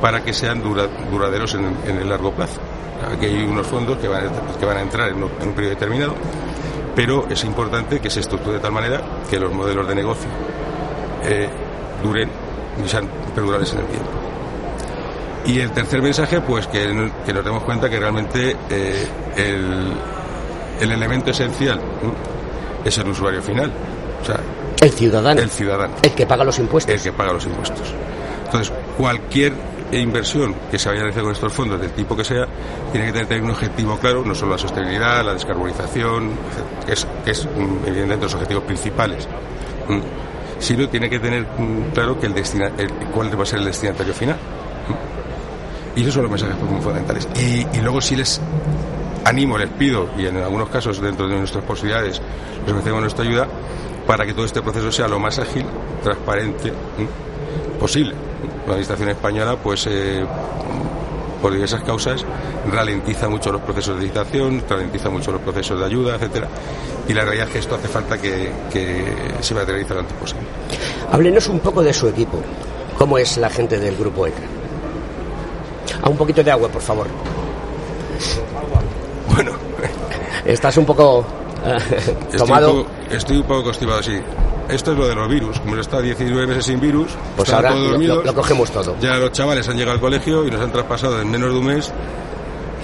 [SPEAKER 5] para que sean dura- duraderos en, el largo plazo. Aquí hay unos fondos que van a, que van a entrar en un, periodo determinado, pero es importante que se estructure de tal manera que los modelos de negocio eh, duren y sean perdurables en el tiempo. Y el tercer mensaje, pues que, nos demos cuenta que realmente eh, el, el elemento esencial. Es el usuario final, o sea,
[SPEAKER 2] El ciudadano,
[SPEAKER 5] el ciudadano
[SPEAKER 2] el que paga los impuestos.
[SPEAKER 5] el que paga los impuestos. Entonces, cualquier inversión que se vaya a realizar con estos fondos, del tipo que sea, tiene que tener un objetivo claro, no solo la sostenibilidad, la descarbonización, que es, que es mm, evidentemente los objetivos principales, mm, sino tiene que tener mm, claro que el destina, el- cuál va a ser el destinatario final. Y esos son los mensajes fundamentales. Y, y luego si les animo, les pido, y en algunos casos dentro de nuestras posibilidades, les ofrecemos nuestra ayuda para que todo este proceso sea lo más ágil, transparente posible. La Administración española, pues, eh, por diversas causas, ralentiza mucho los procesos de licitación, ralentiza mucho los procesos de ayuda, etcétera. Y la realidad es que esto hace falta que, que se materialice lo antes posible.
[SPEAKER 2] Háblenos un poco de su equipo. ¿Cómo es la gente del grupo ECRA? A un poquito de agua, por favor.
[SPEAKER 5] Bueno,
[SPEAKER 2] Estás un poco
[SPEAKER 5] estoy un
[SPEAKER 2] tomado.
[SPEAKER 5] poco, estoy un poco constipado, sí. esto es lo de los virus. Como he estado 19 meses sin virus,
[SPEAKER 2] Pues ahora
[SPEAKER 5] todos
[SPEAKER 2] lo-
[SPEAKER 5] dormidos.
[SPEAKER 2] lo- lo cogemos todo.
[SPEAKER 5] Ya los chavales han llegado al colegio y nos han traspasado en menos de un mes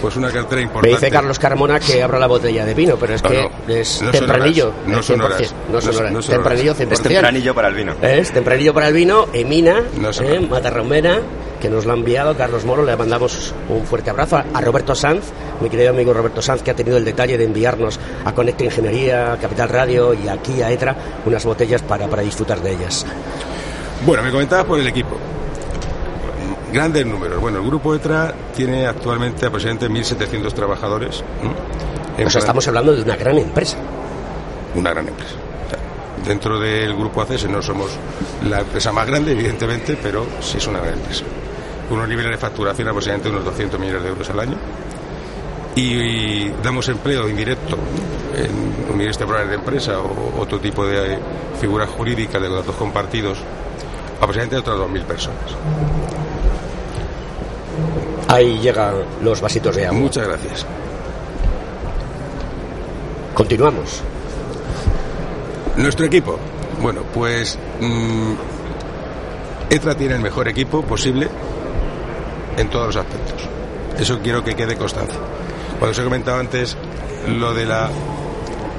[SPEAKER 5] pues una cartera
[SPEAKER 2] Me
[SPEAKER 5] importante.
[SPEAKER 2] dice Carlos Carmona que abra la botella de vino, pero es
[SPEAKER 5] No,
[SPEAKER 2] que
[SPEAKER 5] no,
[SPEAKER 2] es
[SPEAKER 5] no son
[SPEAKER 2] tempranillo.
[SPEAKER 5] horas, no son
[SPEAKER 2] 100%,
[SPEAKER 5] horas.
[SPEAKER 2] No son horas.
[SPEAKER 5] no son
[SPEAKER 2] tempranillo
[SPEAKER 5] horas.
[SPEAKER 2] 100%.
[SPEAKER 4] Es tempranillo para el vino.
[SPEAKER 2] Es tempranillo para el vino, Emina, eh,
[SPEAKER 5] horas.
[SPEAKER 2] Matarromera, que nos lo ha enviado Carlos Moro. Le mandamos un fuerte abrazo a, a Roberto Sanz, mi querido amigo Roberto Sanz, que ha tenido el detalle de enviarnos a Conecta Ingeniería, a Capital Radio y aquí a ETRA unas botellas para, para disfrutar de ellas.
[SPEAKER 5] Bueno, me comentabas por el equipo. Grandes números. Bueno, el grupo ETRA tiene actualmente aproximadamente 1.700 trabajadores.
[SPEAKER 2] O sea, estamos hablando de una gran empresa.
[SPEAKER 5] una gran empresa. O sea, dentro del grupo ACS no somos la empresa más grande, evidentemente, pero sí es una gran empresa. Unos niveles de facturación aproximadamente unos 200 millones de euros al año. Y, damos empleo indirecto en unidades temporales de empresa o otro tipo de eh, figuras jurídicas de datos compartidos a aproximadamente otras 2.000 personas.
[SPEAKER 2] Ahí llegan los vasitos de agua.
[SPEAKER 5] Muchas gracias.
[SPEAKER 2] Continuamos.
[SPEAKER 5] Nuestro equipo. Bueno, pues mm, ETRA tiene el mejor equipo posible en todos los aspectos. Eso quiero que quede constancia. Cuando os he comentado antes lo de la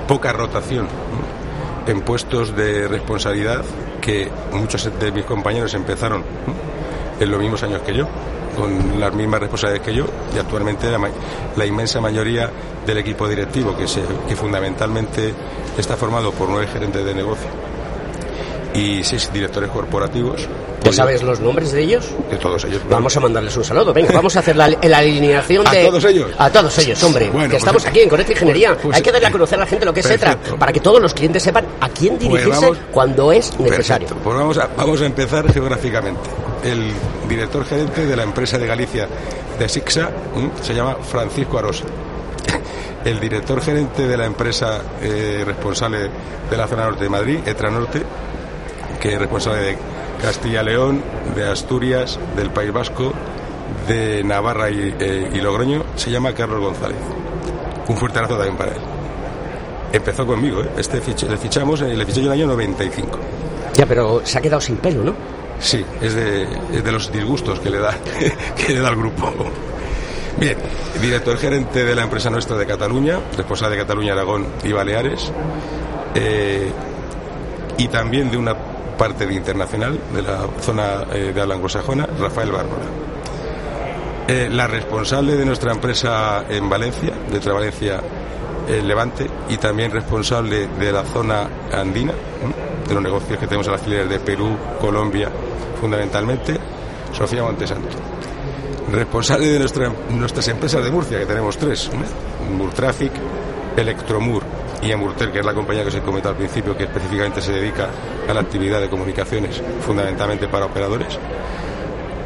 [SPEAKER 5] poca rotación ¿no? en puestos de responsabilidad que muchos de mis compañeros empezaron ¿no? en los mismos años que yo, con las mismas responsabilidades que yo, y actualmente la, la inmensa mayoría del equipo directivo, que, se, que fundamentalmente está formado por nueve gerentes de negocio y seis directores corporativos.
[SPEAKER 2] ¿Ya
[SPEAKER 5] pues yo-
[SPEAKER 2] sabes los nombres de ellos?
[SPEAKER 5] De todos ellos.
[SPEAKER 2] Vamos a mandarles un saludo. Venga, vamos a hacer la, la alineación
[SPEAKER 5] ¿A
[SPEAKER 2] de.
[SPEAKER 5] todos ellos?
[SPEAKER 2] A todos ellos, hombre.
[SPEAKER 5] Bueno,
[SPEAKER 2] que
[SPEAKER 5] pues
[SPEAKER 2] estamos aquí en Conecta Ingeniería.
[SPEAKER 5] pues- pues-
[SPEAKER 2] Hay que darle a conocer a la gente lo que es ETRA, para que todos los clientes sepan a quién dirigirse
[SPEAKER 5] vamos-
[SPEAKER 2] cuando es necesario.
[SPEAKER 5] Perfecto. Pues vamos a, vamos a empezar geográficamente. El director gerente de la empresa de Galicia de Sixa se llama Francisco Arosa. El director gerente de la empresa eh, responsable de la zona norte de Madrid, Etra Norte, que es responsable de Castilla-León, de Asturias, del País Vasco, de Navarra y, eh, y Logroño, se llama Carlos González. Un fuerte abrazo también para él. Empezó conmigo, ¿eh? este fich- le fichamos, eh, le fiché yo en el año 95.
[SPEAKER 2] Ya, pero se ha quedado sin pelo, ¿no?
[SPEAKER 5] Sí, es de, es de los disgustos que le da que le da al grupo. Bien, director gerente de la empresa nuestra de Cataluña, responsable de Cataluña, Aragón y Baleares, eh, y también de una parte de internacional, de la zona eh, de habla anglosajona, Rafael Bárbara. Eh, la responsable de nuestra empresa en Valencia, de Valencia eh, Levante, y también responsable de la zona andina, de los negocios que tenemos en las filiales de Perú, Colombia, fundamentalmente, Sofía Montesanto. Responsable de nuestra- nuestras empresas de Murcia, que tenemos tres, ¿m? Murtraffic, Electromur y Amurtel, que es la compañía que os he comentado al principio, que específicamente se dedica a la actividad de comunicaciones, fundamentalmente para operadores.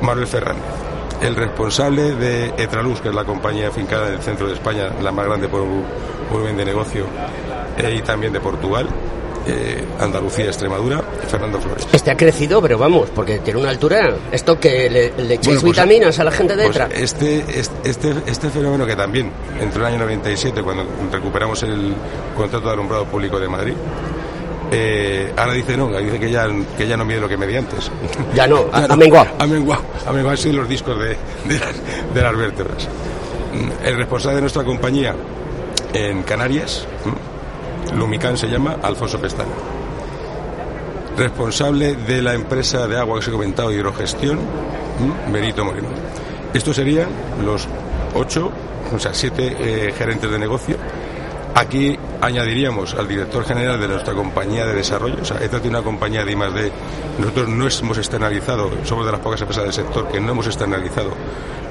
[SPEAKER 5] Manuel Fernández, el responsable de Etraluz, que es la compañía afincada en el centro de España, la más grande por volumen de negocio, eh, y también de Portugal, eh, Andalucía, Extremadura, Fernando Flores.
[SPEAKER 2] Este ha crecido, pero vamos, porque tiene una altura. Esto que le, le
[SPEAKER 5] Bueno, pues,
[SPEAKER 2] vitaminas a la gente de
[SPEAKER 5] Pues
[SPEAKER 2] ETRA.
[SPEAKER 5] este, este, este, fenómeno que también, entre el año 97, cuando recuperamos el contrato de alumbrado público de Madrid, eh, ahora dice no, dice que ya, que ya no mide lo que medía antes.
[SPEAKER 2] Ya no, ha-
[SPEAKER 5] Ya
[SPEAKER 2] ha menguado.
[SPEAKER 5] Ha menguado, ha menguado, los discos de, de, las, de las vértebras. Mm, El responsable de nuestra compañía en Canarias, Lumican se llama, Alfonso Pestana. Responsable de la empresa de agua que os he comentado, hidrogestión, Benito Moreno. Estos serían los ocho, o sea, siete eh, gerentes de negocio. Aquí añadiríamos al director general de nuestra compañía de desarrollo. O sea, esta tiene una compañía de I+D. Nosotros no hemos externalizado, somos de las pocas empresas del sector que no hemos externalizado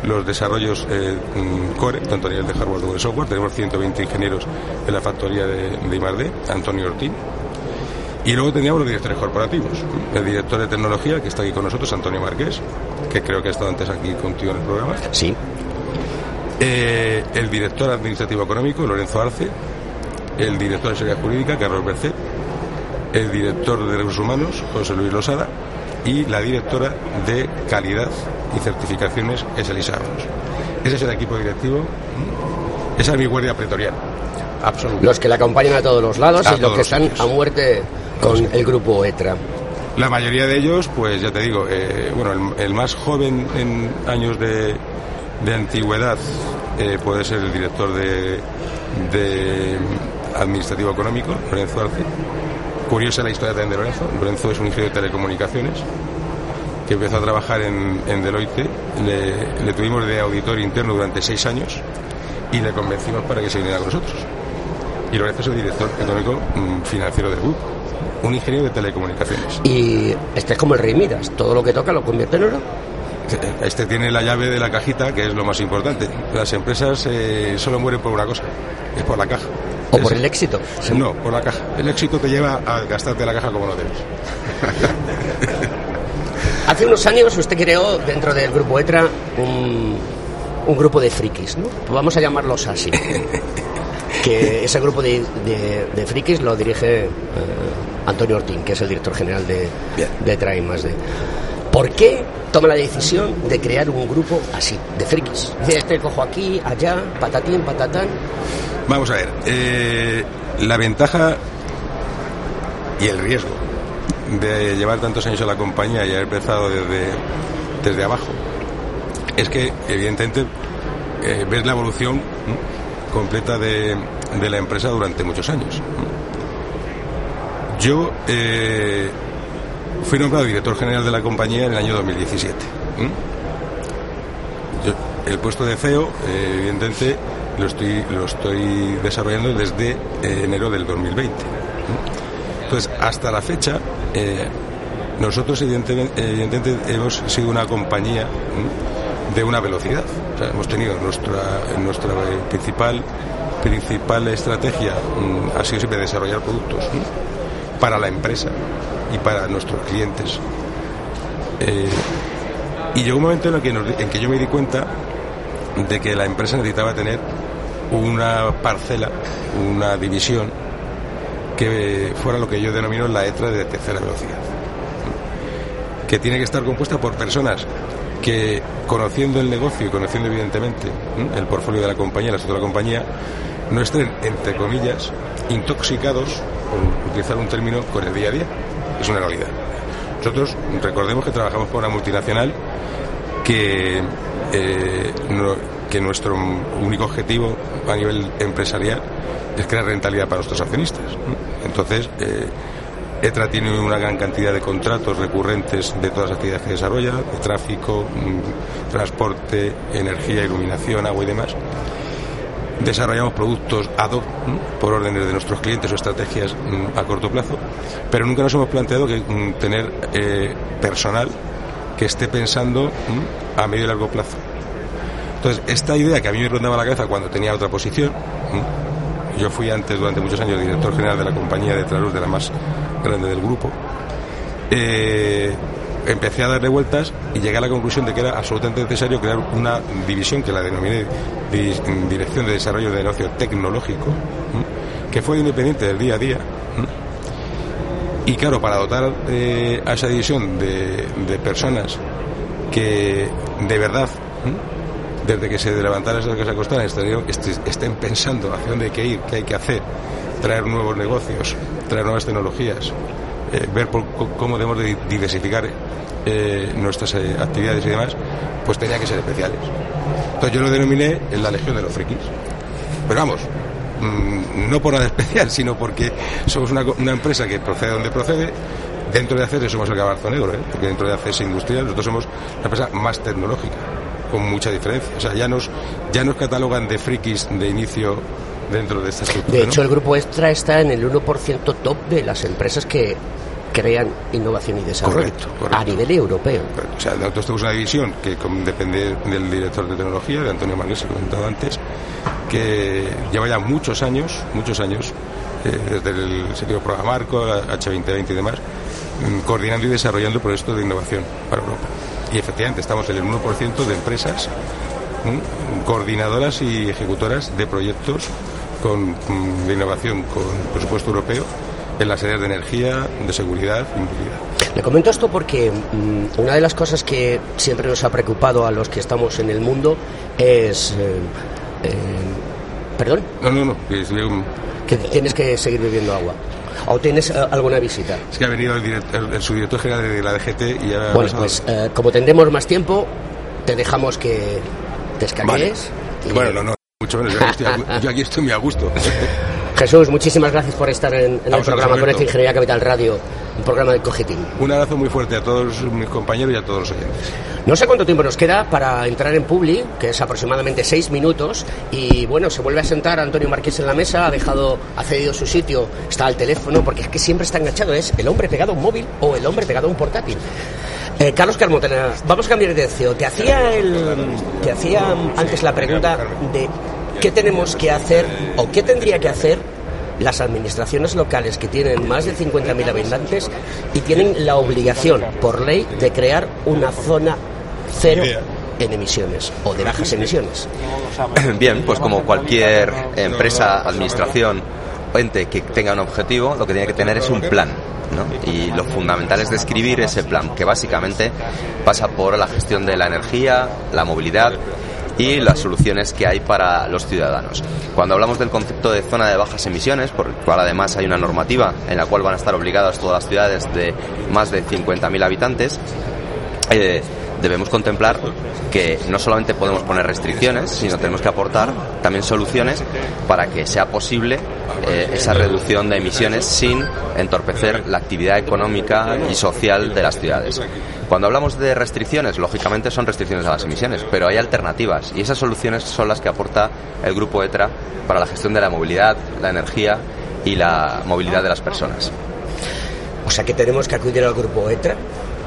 [SPEAKER 5] los desarrollos eh, mm, core, tanto a nivel de hardware como de software. Tenemos 120 ingenieros en la factoría de, de I+D, Antonio Ortín. Y luego teníamos los directores corporativos. El director de tecnología, que está aquí con nosotros, Antonio Marqués, que creo que ha estado antes aquí contigo en el programa.
[SPEAKER 2] Sí.
[SPEAKER 5] Eh, el director administrativo económico, Lorenzo Arce, el director de seguridad jurídica, Carlos Bercet, el director de recursos humanos, José Luis Losada, y la directora de calidad y certificaciones, es Elisa Arros. Ese es el equipo directivo, esa es mi guardia pretoriana, absoluta.
[SPEAKER 2] Los que le acompañan a todos los lados
[SPEAKER 5] A
[SPEAKER 2] y los que están a muerte con el grupo ETRA?
[SPEAKER 5] La mayoría de ellos, pues ya te digo, eh, bueno, el, más joven en años de, antigüedad eh, puede ser el director de, Administrativo Económico, Lorenzo Arce. Curiosa la historia también de Lorenzo. Lorenzo es un ingeniero de telecomunicaciones que empezó a trabajar en, Deloitte. Le, le, tuvimos de auditor interno durante seis años y le convencimos para que se viniera con nosotros. Y Lorenzo es el director económico mm, financiero del grupo un ingeniero de telecomunicaciones.
[SPEAKER 2] Y este es como el rey Midas, todo lo que toca lo convierte en oro.
[SPEAKER 5] Este tiene la llave de la cajita, que es lo más importante. Las empresas eh, solo mueren por una cosa, es por la caja.
[SPEAKER 2] ¿O por el éxito?
[SPEAKER 5] No, por la caja. El éxito te lleva a gastarte la caja como no debes.
[SPEAKER 2] Hace unos años usted creó dentro del grupo ETRA un, un grupo de frikis, ¿no? Vamos a llamarlos así. que ese grupo de, de, frikis lo dirige eh, Antonio Ortín, que es el director general de, de Train más de. ¿Por qué toma la decisión de crear un grupo así, de frikis? Dice, este cojo aquí, allá, patatín, patatán.
[SPEAKER 5] Vamos a ver, eh, la ventaja y el riesgo de llevar tantos años a la compañía y haber empezado desde, desde abajo es que, evidentemente, eh, ves la evolución completa de, de la empresa durante muchos años. Yo eh, fui nombrado director general de la compañía en el año 2017. el puesto de CEO, eh, evidentemente, lo estoy, lo estoy desarrollando desde eh, enero del 2020. Entonces, hasta la fecha, nosotros evidentemente, hemos sido una compañía de una velocidad. hemos tenido nuestra, nuestra principal principal estrategia mm, ha sido siempre desarrollar productos para la empresa y para nuestros clientes. Eh, y llegó un momento en el, que en que yo me di cuenta de que la empresa necesitaba tener una parcela, una división que fuera lo que yo denomino la ETRA de tercera velocidad. Que tiene que estar compuesta por personas que, conociendo el negocio y conociendo evidentemente el portfolio de la compañía, la estructura de la compañía, no estén, entre comillas, intoxicados, por utilizar un término, con el día a día. Es una realidad. Nosotros recordemos que trabajamos con una multinacional que, eh, que nuestro único objetivo a nivel empresarial es crear rentabilidad para nuestros accionistas. Entonces, eh, ETRA tiene una gran cantidad de contratos recurrentes de todas las actividades que desarrolla, de tráfico, mm, transporte, energía, iluminación, agua y demás desarrollamos productos ad hoc por órdenes de nuestros clientes o estrategias a corto plazo, pero nunca nos hemos planteado que tener eh, personal que esté pensando a medio y largo plazo. Entonces, esta idea que a mí me rondaba la cabeza cuando tenía otra posición, yo fui antes durante muchos años director general de la compañía de Traluz, de la más grande del grupo, eh, empecé a darle vueltas y llegué a la conclusión de que era absolutamente necesario crear una división que la denominé Dirección de Desarrollo de Negocio Tecnológico, que fue independiente del día a día. Y claro, para dotar eh, a esa división de, personas que de verdad, desde que se levantara esa casa costera, estén pensando hacia dónde hay que ir, qué hay que hacer, traer nuevos negocios, traer nuevas tecnologías, eh, ver cómo debemos diversificar eh, nuestras eh, actividades y demás, pues tenía que ser especiales. Entonces yo lo denominé en la Legión de los Frikis. Pero vamos, mm, no por nada especial, sino porque somos una, empresa que procede donde procede. Dentro de ACES somos el cabarzo negro, porque dentro de ACES industrial nosotros somos la empresa más tecnológica, con mucha diferencia. O sea, ya nos, ya nos catalogan de frikis de inicio dentro de esta estructura.
[SPEAKER 2] De hecho, el grupo Extra está en el 1% top de las empresas que crean innovación y desarrollo a nivel europeo.
[SPEAKER 5] O sea, nosotros tenemos una división que depende del director de tecnología, de Antonio Manuel, se lo he comentado antes, que lleva ya muchos años, muchos años, eh, desde el sentido programa Marco, H2020 y demás, mm, coordinando y desarrollando proyectos de innovación para Europa. Y efectivamente estamos en el 1% de empresas coordinadoras y ejecutoras de proyectos con, mm, de innovación con presupuesto europeo en las áreas de energía, de seguridad y movilidad.
[SPEAKER 2] Le comento esto porque mm, una de las cosas que siempre nos ha preocupado a los que estamos en el mundo es... Eh, eh, ¿Perdón?
[SPEAKER 5] No, no, no.
[SPEAKER 2] Que tienes que seguir bebiendo agua. ¿O tienes eh, alguna visita?
[SPEAKER 5] Es que ha venido el, director, el, subdirector general de la DGT y ha
[SPEAKER 2] Bueno, pues eh, como tendremos más tiempo, te dejamos que te escanees.
[SPEAKER 5] Vale. Bueno, no, no, Yo aquí estoy, yo aquí estoy muy a gusto.
[SPEAKER 2] Jesús, muchísimas gracias por estar en, en el programa Conecta Ingeniería Capital Radio, un programa de Cogitín.
[SPEAKER 5] Un abrazo muy fuerte a todos mis compañeros y a todos los oyentes.
[SPEAKER 2] No sé cuánto tiempo nos queda para entrar en Publi, que es aproximadamente seis minutos, y bueno, se vuelve a sentar Antonio Marqués en la mesa, ha dejado, ha cedido su sitio, está al teléfono, porque es que siempre está enganchado, es el hombre pegado a un móvil o el hombre pegado a un portátil. Eh, Carlos Carmotena, vamos a cambiar de dirección. Te hacía, el, te hacía antes la pregunta de qué tenemos que hacer o qué tendría que hacer las administraciones locales que tienen más de 50.000 habitantes y tienen la obligación por ley de crear una zona cero en emisiones o de bajas emisiones.
[SPEAKER 4] Bien, pues como cualquier empresa, administración o ente que tenga un objetivo, lo que tiene que tener es un plan. ¿no? Y lo fundamental es describir ese plan, que básicamente pasa por la gestión de la energía, la movilidad y las soluciones que hay para los ciudadanos. Cuando hablamos del concepto de zona de bajas emisiones, por el cual además hay una normativa en la cual van a estar obligadas todas las ciudades de más de 50.000 habitantes, eh, debemos contemplar que no solamente podemos poner restricciones, sino tenemos que aportar también soluciones para que sea posible eh, esa reducción de emisiones sin entorpecer la actividad económica y social de las ciudades. Cuando hablamos de restricciones, lógicamente son restricciones a las emisiones, pero hay alternativas y esas soluciones son las que aporta el grupo ETRA para la gestión de la movilidad, la energía y la movilidad de las personas.
[SPEAKER 2] O sea que tenemos que acudir al grupo ETRA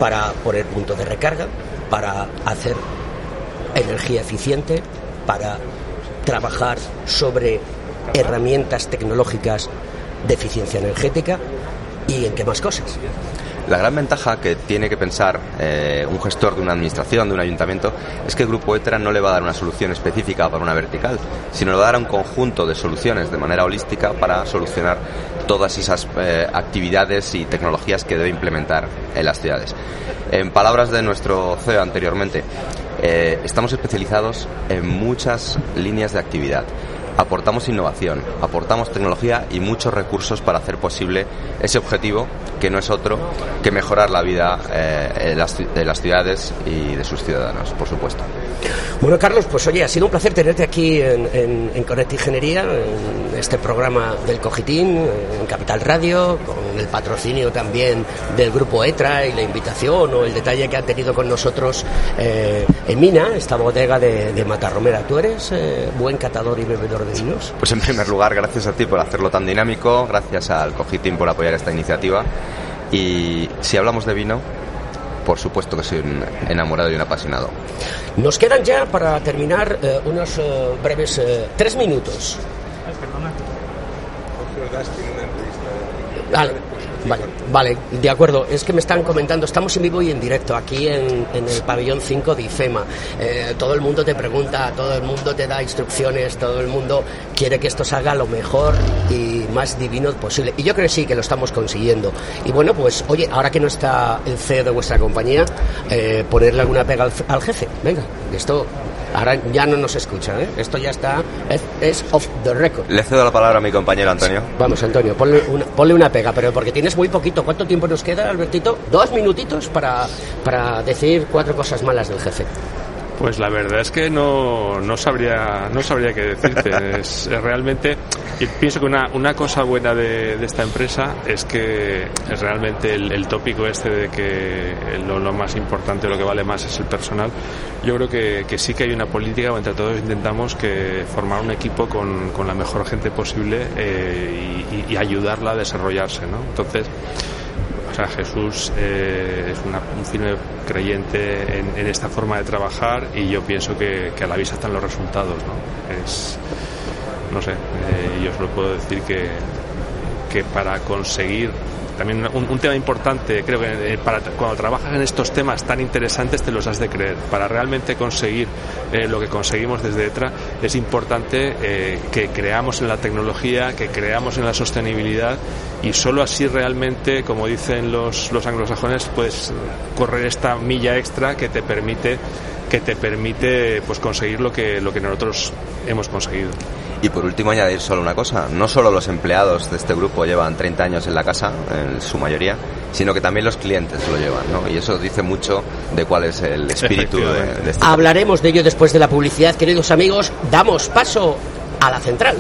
[SPEAKER 2] para poner punto de recarga, para hacer energía eficiente, para trabajar sobre herramientas tecnológicas de eficiencia energética y en qué más cosas.
[SPEAKER 4] La gran ventaja que tiene que pensar eh, un gestor de una administración, de un ayuntamiento, es que el Grupo ETRA no le va a dar una solución específica para una vertical, sino le va a dar un conjunto de soluciones de manera holística para solucionar todas esas eh, actividades y tecnologías que debe implementar en las ciudades. En palabras de nuestro CEO anteriormente, eh, estamos especializados en muchas líneas de actividad aportamos innovación, aportamos tecnología y muchos recursos para hacer posible ese objetivo que no es otro que mejorar la vida eh, de, las, de, las, ciudades y de sus ciudadanos, por supuesto.
[SPEAKER 2] Bueno, Carlos, pues oye, ha sido un placer tenerte aquí en, en, Conecta Ingeniería, en este programa del Cogitín, en Capital Radio, con el patrocinio también del Grupo ETRA y la invitación o el detalle que ha tenido con nosotros eh, en Mina, esta bodega de, de Matarromera. ¿Tú eres eh, buen catador y bebedor de vinos?
[SPEAKER 4] Pues en primer lugar, gracias a ti por hacerlo tan dinámico, gracias al Cogitín por apoyar esta iniciativa. Y si hablamos de vino, por supuesto que soy un enamorado y un apasionado.
[SPEAKER 2] Nos quedan ya para terminar eh, unos eh, breves eh, tres minutos.
[SPEAKER 5] Ay, perdona.
[SPEAKER 2] Vale, vale, vale, de acuerdo. Es que me están comentando, estamos en vivo y en directo aquí en, en el pabellón 5 de IFEMA. Eh, todo el mundo te pregunta, todo el mundo te da instrucciones, todo el mundo quiere que esto salga lo mejor y más divino posible. Y yo creo que sí, que lo estamos consiguiendo. Y bueno, pues oye, ahora que no está el CEO de vuestra compañía, eh, ponerle alguna pega al, al jefe. Venga, esto Ahora ya no nos escucha, ¿eh? Esto ya está, es, es, off the record.
[SPEAKER 4] Le cedo la palabra a mi compañero Antonio.
[SPEAKER 2] Vamos, Antonio, ponle una, ponle una pega, pero porque tienes muy poquito. ¿Cuánto tiempo nos queda, Albertito? Dos minutitos para, para decir cuatro cosas malas del jefe.
[SPEAKER 3] Pues la verdad es que no, no sabría no sabría qué decirte. Es, es realmente y pienso que una, una cosa buena de, de, esta empresa es que es realmente el, el tópico este de que lo, lo, más importante, lo que vale más es el personal. Yo creo que, que sí que hay una política o entre todos intentamos que formar un equipo con, con la mejor gente posible eh, y, y, y ayudarla a desarrollarse, ¿no? Entonces o sea, Jesús eh, es una, un firme creyente en, esta forma de trabajar y yo pienso que, que, a la vista están los resultados, ¿no? Es, no sé, eh, yo solo puedo decir que, que para conseguir también un, tema importante, creo que eh, para, cuando trabajas en estos temas tan interesantes te los has de creer. Para realmente conseguir eh, lo que conseguimos desde ETRA es importante eh, que creamos en la tecnología, que creamos en la sostenibilidad y solo así realmente, como dicen los, los anglosajones, puedes correr esta milla extra que te permite que te permite pues conseguir lo que lo que nosotros hemos conseguido.
[SPEAKER 4] Y por último añadir solo una cosa, no solo los empleados de este grupo llevan 30 años en la casa, en su mayoría, sino que también los clientes lo llevan, ¿no? Y eso dice mucho de cuál es el espíritu de, de este
[SPEAKER 2] Hablaremos de ello después de la publicidad, queridos amigos. Damos paso a la central.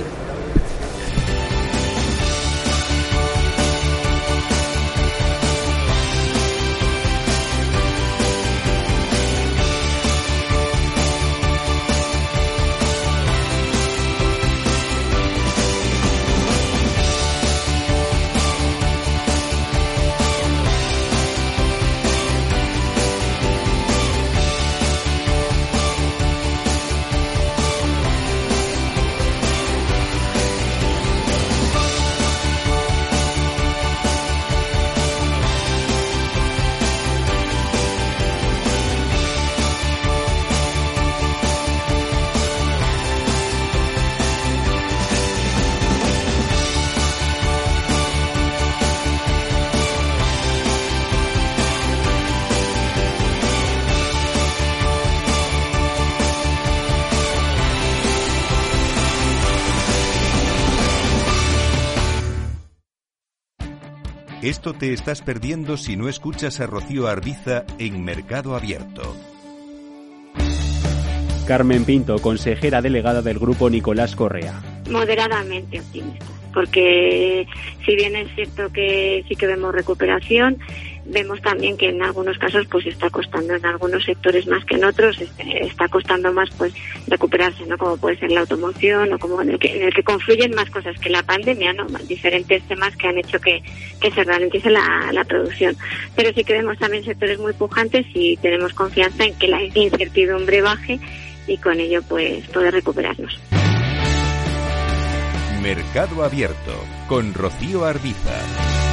[SPEAKER 1] Esto te estás perdiendo si no escuchas a Rocío Arbiza en Mercado Abierto.
[SPEAKER 6] Carmen Pinto, consejera delegada del grupo Nicolás Correa.
[SPEAKER 7] Moderadamente optimista, porque si bien es cierto que sí que vemos recuperación, vemos también que en algunos casos pues está costando en algunos sectores más que en otros este, está costando más pues recuperarse no como puede ser la automoción o como en el que, en el que confluyen más cosas que la pandemia no diferentes temas que han hecho que, que se ralentice la, la producción. Pero sí que vemos también sectores muy pujantes y tenemos confianza en que la incertidumbre baje y con ello pues poder recuperarnos.
[SPEAKER 1] Mercado Abierto con Rocío Arbiza.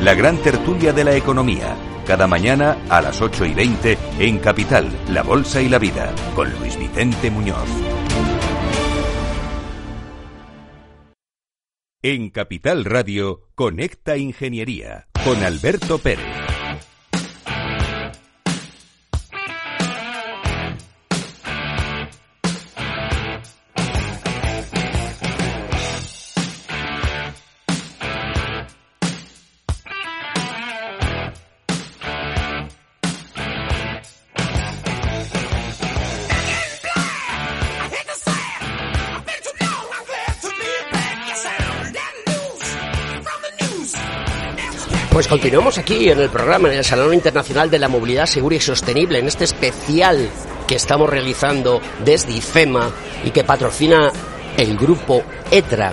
[SPEAKER 1] La gran tertulia de la economía, cada mañana a las 8 y 20 en Capital, La Bolsa y la Vida, con Luis Vicente Muñoz. En Capital Radio, Conecta Ingeniería, con Alberto Pérez.
[SPEAKER 2] Continuamos aquí en el programa, en el Salón Internacional de la Movilidad Segura y Sostenible, en este especial que estamos realizando desde IFEMA y que patrocina el grupo ETRA.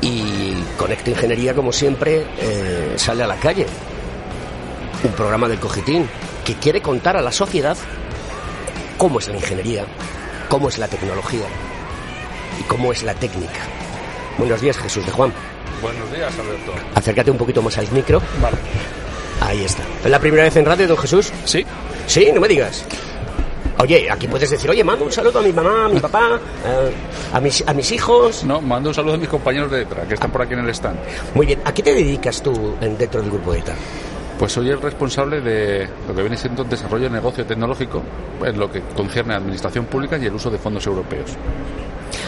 [SPEAKER 2] Y Conecta Ingeniería, como siempre, eh, sale a la calle. Un programa del Cogitín que quiere contar a la sociedad cómo es la ingeniería, cómo es la tecnología y cómo es la técnica. Buenos días, Jesús de Juan.
[SPEAKER 8] Buenos días, Alberto.
[SPEAKER 2] Acércate un poquito más al micro.
[SPEAKER 8] Vale.
[SPEAKER 2] Ahí está. ¿Es la primera vez en radio, don Jesús?
[SPEAKER 8] Sí.
[SPEAKER 2] Sí, no me digas. Oye, aquí puedes decir, oye, mando un saludo a mi mamá, a mi papá, eh, a, mis, a mis hijos.
[SPEAKER 8] No, mando un saludo a mis compañeros de detrás, que están por aquí en el stand.
[SPEAKER 2] Muy bien, ¿a qué te dedicas tú en- dentro del grupo ETA?
[SPEAKER 8] Pues soy el responsable de lo que viene siendo desarrollo de negocio tecnológico en lo que concierne a administración pública y el uso de fondos europeos.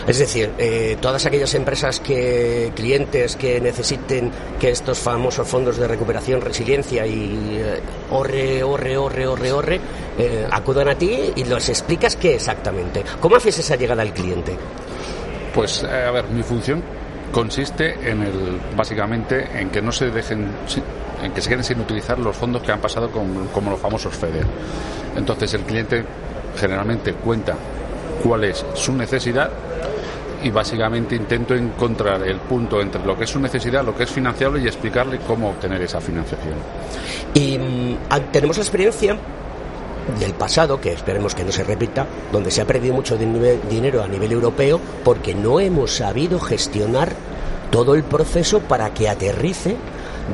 [SPEAKER 2] Es decir, eh, todas aquellas empresas que, clientes que necesiten que estos famosos fondos de recuperación, resiliencia y eh, orre, orre, orre, orre, eh, acudan a ti y les explicas qué exactamente. ¿Cómo haces esa llegada al cliente?
[SPEAKER 8] Pues, eh, a ver, mi función consiste en el, básicamente, en que no se dejen, en que se queden sin utilizar los fondos que han pasado con- como los famosos FEDER. Entonces, el cliente generalmente cuenta cuál es su necesidad y básicamente intento encontrar el punto entre lo que es su necesidad, lo que es financiable y explicarle cómo obtener esa financiación.
[SPEAKER 2] Y ah, tenemos la experiencia del pasado, que esperemos que no se repita, donde se ha perdido mucho dinero a nivel europeo porque no hemos sabido gestionar todo el proceso para que aterrice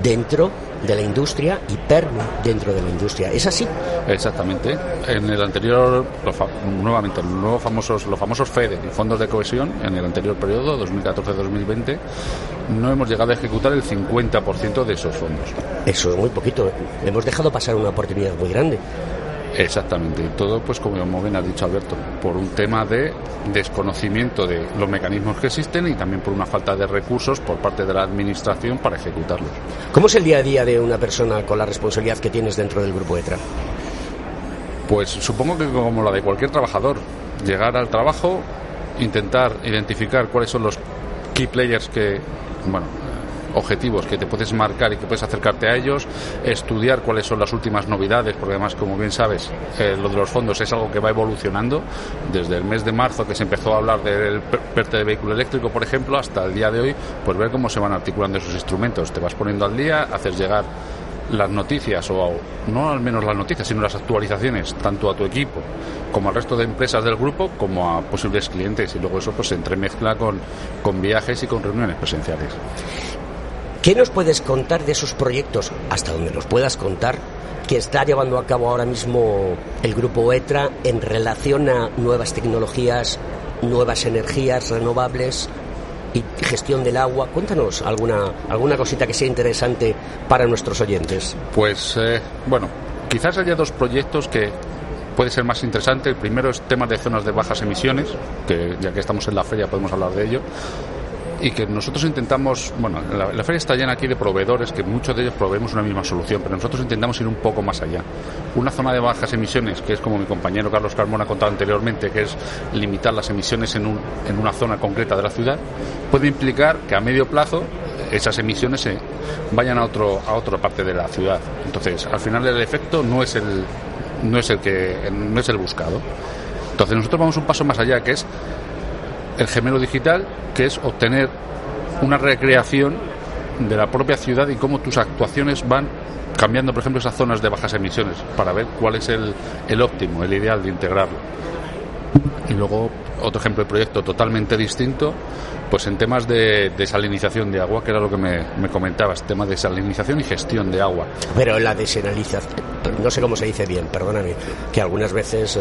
[SPEAKER 2] dentro de la industria y perme dentro de la industria. ¿Es así?
[SPEAKER 8] Exactamente. En el anterior, nuevamente, los nuevos famosos, los famosos FEDE y fondos de cohesión, en el anterior periodo, 2014-2020, no hemos llegado a ejecutar el 50% de esos fondos.
[SPEAKER 2] Eso es muy poquito. Hemos dejado pasar una oportunidad muy grande.
[SPEAKER 8] Exactamente, y todo, pues como bien ha dicho Alberto, por un tema de desconocimiento de los mecanismos que existen y también por una falta de recursos por parte de la Administración para ejecutarlos.
[SPEAKER 2] ¿Cómo es el día a día de una persona con la responsabilidad que tienes dentro del Grupo ETRA?
[SPEAKER 8] Pues supongo que como la de cualquier trabajador, llegar al trabajo, intentar identificar cuáles son los key players que, bueno, objetivos que te puedes marcar y que puedes acercarte a ellos, estudiar cuáles son las últimas novedades, porque además, como bien sabes, eh, lo de los fondos es algo que va evolucionando. Desde el mes de marzo que se empezó a hablar del PERTE de vehículo eléctrico, por ejemplo, hasta el día de hoy, pues ver cómo se van articulando esos instrumentos. Te vas poniendo al día, haces llegar las noticias, o no al menos las noticias, sino las actualizaciones, tanto a tu equipo como al resto de empresas del grupo, como a posibles clientes, y luego eso pues se entremezcla con, con viajes y con reuniones presenciales.
[SPEAKER 2] ¿Qué nos puedes contar de esos proyectos, hasta donde nos puedas contar, que está llevando a cabo ahora mismo el grupo ETRA en relación a nuevas tecnologías, nuevas energías renovables y gestión del agua? Cuéntanos alguna, alguna cosita que sea interesante para nuestros oyentes.
[SPEAKER 8] Pues, eh, bueno, quizás haya dos proyectos que puede ser más interesante. El primero es temas de zonas de bajas emisiones, que ya que estamos en la feria podemos hablar de ello y que nosotros intentamos, bueno, la, feria está llena aquí de proveedores que muchos de ellos proveemos una misma solución, pero nosotros intentamos ir un poco más allá. Una zona de bajas emisiones, que es como mi compañero Carlos Carmona ha contado anteriormente, que es limitar las emisiones en, un, en una zona concreta de la ciudad, puede implicar que a medio plazo esas emisiones se vayan a, otro, a otra parte de la ciudad. Entonces, al final el efecto no es el, no es el, que, no es el buscado. Entonces, nosotros vamos un paso más allá, que es el gemelo digital, que es obtener una recreación de la propia ciudad y cómo tus actuaciones van cambiando, por ejemplo, esas zonas de bajas emisiones para ver cuál es el, el óptimo, el ideal de integrarlo. Y luego otro ejemplo de proyecto totalmente distinto, pues en temas de desalinización de agua, que era lo que me, comentabas, temas de desalinización y gestión de agua.
[SPEAKER 2] Pero la desalinización, no sé cómo se dice bien, perdóname, que algunas veces eh,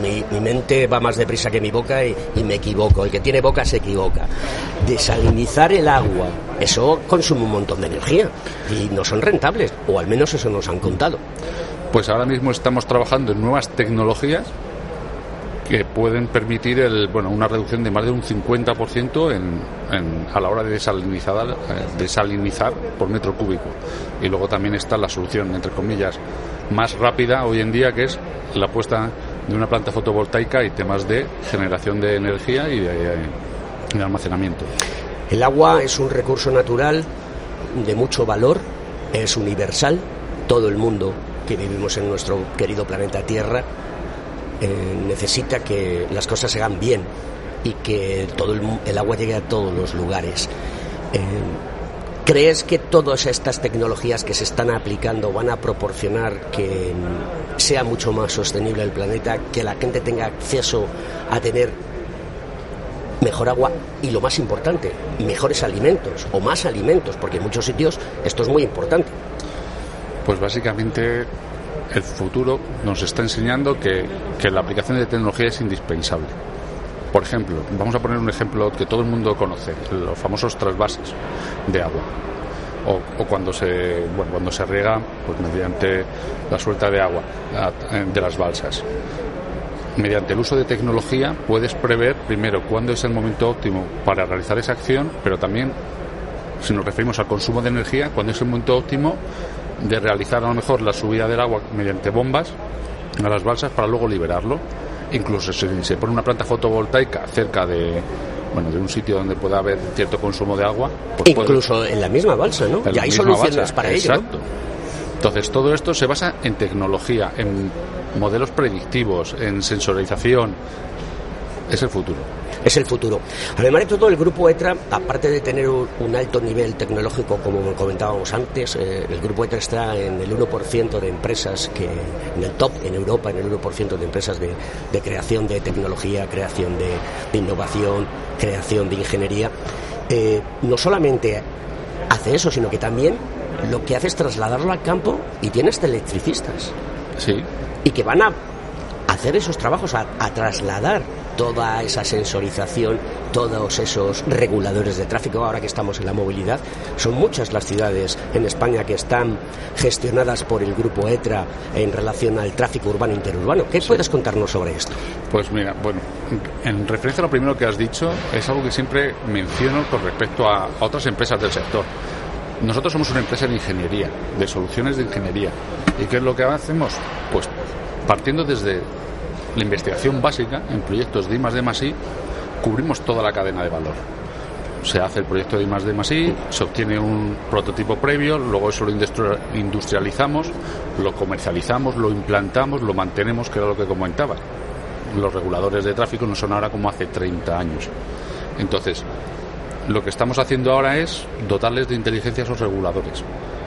[SPEAKER 2] mi, mente va más deprisa que mi boca y, y, me equivoco. El que tiene boca se equivoca. Desalinizar el agua, eso consume un montón de energía y no son rentables, o al menos eso nos han contado.
[SPEAKER 8] Pues ahora mismo estamos trabajando en nuevas tecnologías que pueden permitir el, bueno, una reducción de más de un 50% en, en, a la hora de desalinizar, eh, desalinizar por metro cúbico. Y luego también está la solución, entre comillas, más rápida hoy en día, que es la puesta de una planta fotovoltaica y temas de generación de energía y de, de almacenamiento.
[SPEAKER 2] El agua es un recurso natural de mucho valor, es universal, todo el mundo que vivimos en nuestro querido planeta Tierra eh, necesita que las cosas se hagan bien y que todo el, agua llegue a todos los lugares. Eh, ¿Crees que todas estas tecnologías que se están aplicando van a proporcionar que sea mucho más sostenible el planeta, que la gente tenga acceso a tener mejor agua y lo más importante, mejores alimentos o más alimentos, porque en muchos sitios esto es muy importante?
[SPEAKER 8] Pues básicamente el futuro nos está enseñando que, la aplicación de tecnología es indispensable. Por ejemplo, vamos a poner un ejemplo que todo el mundo conoce, los famosos trasvases de agua. O, cuando se bueno, cuando se riega pues mediante la suelta de agua de las balsas. Mediante el uso de tecnología puedes prever primero cuándo es el momento óptimo para realizar esa acción, pero también si nos referimos al consumo de energía, cuándo es el momento óptimo de realizar a lo mejor la subida del agua mediante bombas a las balsas para luego liberarlo. Incluso si se pone una planta fotovoltaica cerca de, bueno, de un sitio donde pueda haber cierto consumo de agua.
[SPEAKER 2] Pues Incluso en la misma balsa, ¿no? Ya hay soluciones para
[SPEAKER 8] ello. Exacto. Entonces, todo esto se basa en tecnología, en modelos predictivos, en sensorización. Es el futuro.
[SPEAKER 2] Es el futuro. Además de todo, el grupo ETRA, aparte de tener un alto nivel tecnológico, como comentábamos antes, eh, el grupo ETRA está en el 1% de empresas que, en el top en Europa, en el 1% de empresas de, creación de tecnología, creación de, innovación, creación de ingeniería. Eh, no solamente hace eso, sino que también lo que hace es trasladarlo al campo y tienes electricistas.
[SPEAKER 8] Sí.
[SPEAKER 2] Y que van a hacer esos trabajos, a, trasladar toda esa sensorización, todos esos reguladores de tráfico, ahora que estamos en la movilidad. Son muchas las ciudades en España que están gestionadas por el grupo ETRA en relación al tráfico urbano e interurbano. ¿Qué puedes contarnos sobre esto?
[SPEAKER 8] Pues mira, bueno, en referencia a lo primero que has dicho, es algo que siempre menciono con respecto a otras empresas del sector. Nosotros somos una empresa de ingeniería, de soluciones de ingeniería. ¿Y qué es lo que hacemos? Pues partiendo desde la investigación básica en proyectos de I I, cubrimos toda la cadena de valor. Se hace el proyecto de I I, se obtiene un prototipo previo, luego eso lo industrializamos, lo comercializamos, lo implantamos, lo mantenemos, que era lo que comentaba. Los reguladores de tráfico no son ahora como hace 30 años. Entonces, lo que estamos haciendo ahora es dotarles de inteligencia a esos reguladores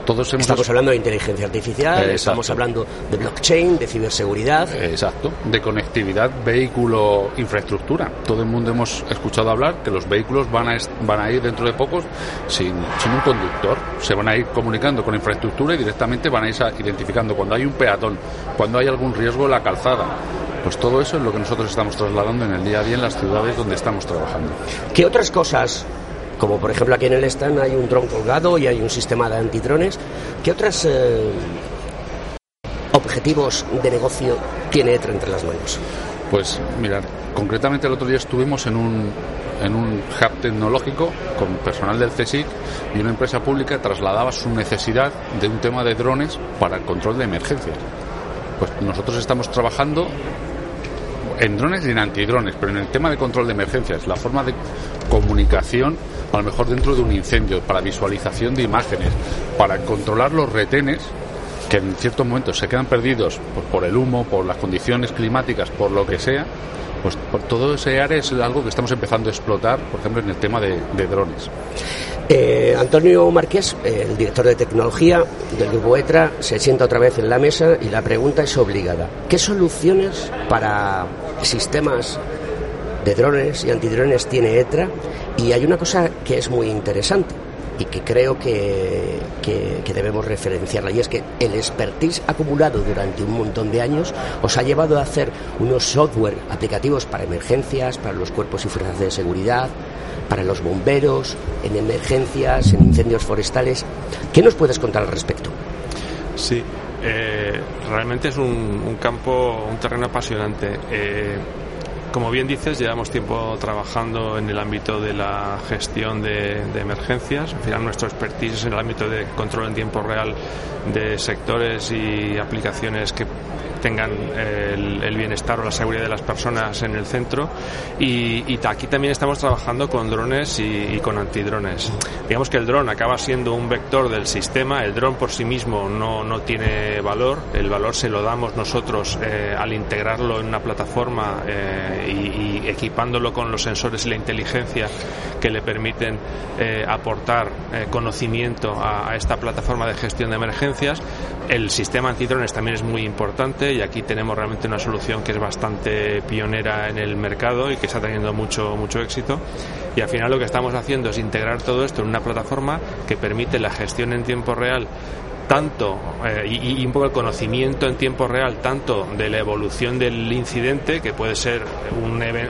[SPEAKER 2] Estamos hablando de inteligencia artificial, estamos hablando de blockchain, de ciberseguridad.
[SPEAKER 8] Exacto, de conectividad vehículo-infraestructura. Todo el mundo hemos escuchado hablar que los vehículos van a, van a ir dentro de pocos sin, sin un conductor. Se van a ir comunicando con infraestructura y directamente van a ir identificando cuando hay un peatón, cuando hay algún riesgo en la calzada. Pues todo eso es lo que nosotros estamos trasladando en el día a día en las ciudades donde estamos trabajando.
[SPEAKER 2] ¿Qué otras cosas como por ejemplo aquí en el stand hay un dron colgado y hay un sistema de antidrones. ¿Qué otros eh, objetivos de negocio tiene ETRA entre las manos?
[SPEAKER 8] Pues mirar, concretamente el otro día estuvimos en un, en un hub tecnológico con personal del CSIC y una empresa pública trasladaba su necesidad de un tema de drones para el control de emergencias. Pues nosotros estamos trabajando en drones y en antidrones, pero en el tema de control de emergencias, la forma de comunicación a lo mejor dentro de un incendio, para visualización de imágenes, para controlar los retenes que en ciertos momentos se quedan perdidos por el humo, por las condiciones climáticas, por lo que sea, pues por todo ese área es algo que estamos empezando a explotar, por ejemplo, en el tema de, drones.
[SPEAKER 2] Eh, Antonio Márquez, el director de tecnología del grupo ETRA, se sienta otra vez en la mesa y la pregunta es obligada. ¿Qué soluciones para sistemas de drones y antidrones tiene ETRA y hay una cosa que es muy interesante y que creo que, que, debemos referenciarla y es que el expertise acumulado durante un montón de años os ha llevado a hacer unos software aplicativos para emergencias, para los cuerpos y fuerzas de seguridad, para los bomberos, en emergencias, en incendios forestales. ¿Qué nos puedes contar al respecto?
[SPEAKER 3] Sí, eh, realmente es un, campo, un terreno apasionante. Eh, como bien dices, llevamos tiempo trabajando en el ámbito de la gestión de, emergencias. Al final, nuestro expertise es en el ámbito de control en tiempo real de sectores y aplicaciones que tengan el, bienestar o la seguridad de las personas en el centro. Y, aquí también estamos trabajando con drones y, con antidrones. Digamos que el dron acaba siendo un vector del sistema, el dron por sí mismo no, no tiene valor, el valor se lo damos nosotros eh, al integrarlo en una plataforma eh, y, equipándolo con los sensores y la inteligencia que le permiten eh, aportar conocimiento a, esta plataforma de gestión de emergencias. El sistema antidrones también es muy importante y aquí tenemos realmente una solución que es bastante pionera en el mercado y que está teniendo mucho, mucho éxito. Y al final lo que estamos haciendo es integrar todo esto en una plataforma que permite la gestión en tiempo real tanto eh, y, un poco el conocimiento en tiempo real tanto de la evolución del incidente que puede ser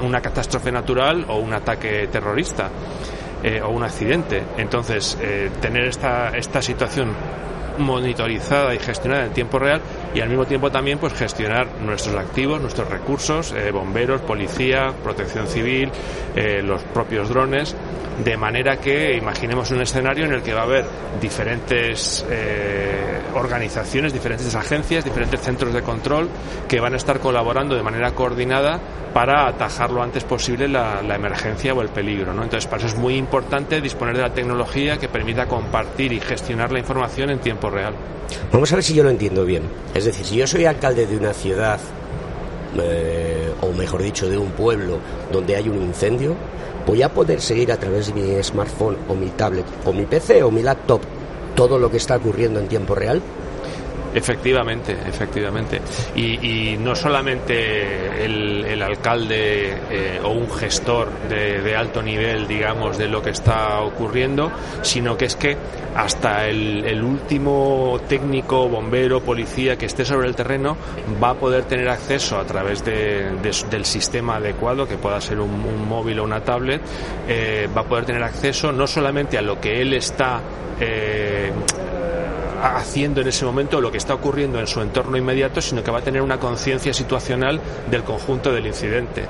[SPEAKER 3] una catástrofe natural o un ataque terrorista eh, o un accidente. Entonces eh, tener esta, esta situación monitorizada y gestionada en tiempo real y al mismo tiempo también pues gestionar nuestros activos, nuestros recursos, eh, bomberos, policía, protección civil, eh, los propios drones, de manera que imaginemos un escenario en el que va a haber diferentes eh, organizaciones, diferentes agencias, diferentes centros de control que van a estar colaborando de manera coordinada para atajar lo antes posible la, emergencia o el peligro. ¿no? Entonces, para eso es muy importante disponer de la tecnología que permita compartir y gestionar la información en tiempo real.
[SPEAKER 2] Vamos a ver si yo lo entiendo bien. Decir, si yo soy alcalde de una ciudad eh, o mejor dicho, de un pueblo donde hay un incendio, voy a poder seguir a través de mi smartphone o mi tablet o mi PC o mi laptop todo lo que está ocurriendo en tiempo real.
[SPEAKER 3] Efectivamente, efectivamente. Y, no solamente el, alcalde eh, o un gestor de, alto nivel, digamos, de lo que está ocurriendo, sino que es que hasta el, último técnico, bombero, policía que esté sobre el terreno va a poder tener acceso a través del sistema adecuado, que pueda ser un, móvil o una tablet, eh, va a poder tener acceso no solamente a lo que él está eh, haciendo en ese momento lo que está ocurriendo en su entorno inmediato, sino que va a tener una conciencia situacional del conjunto del incidente.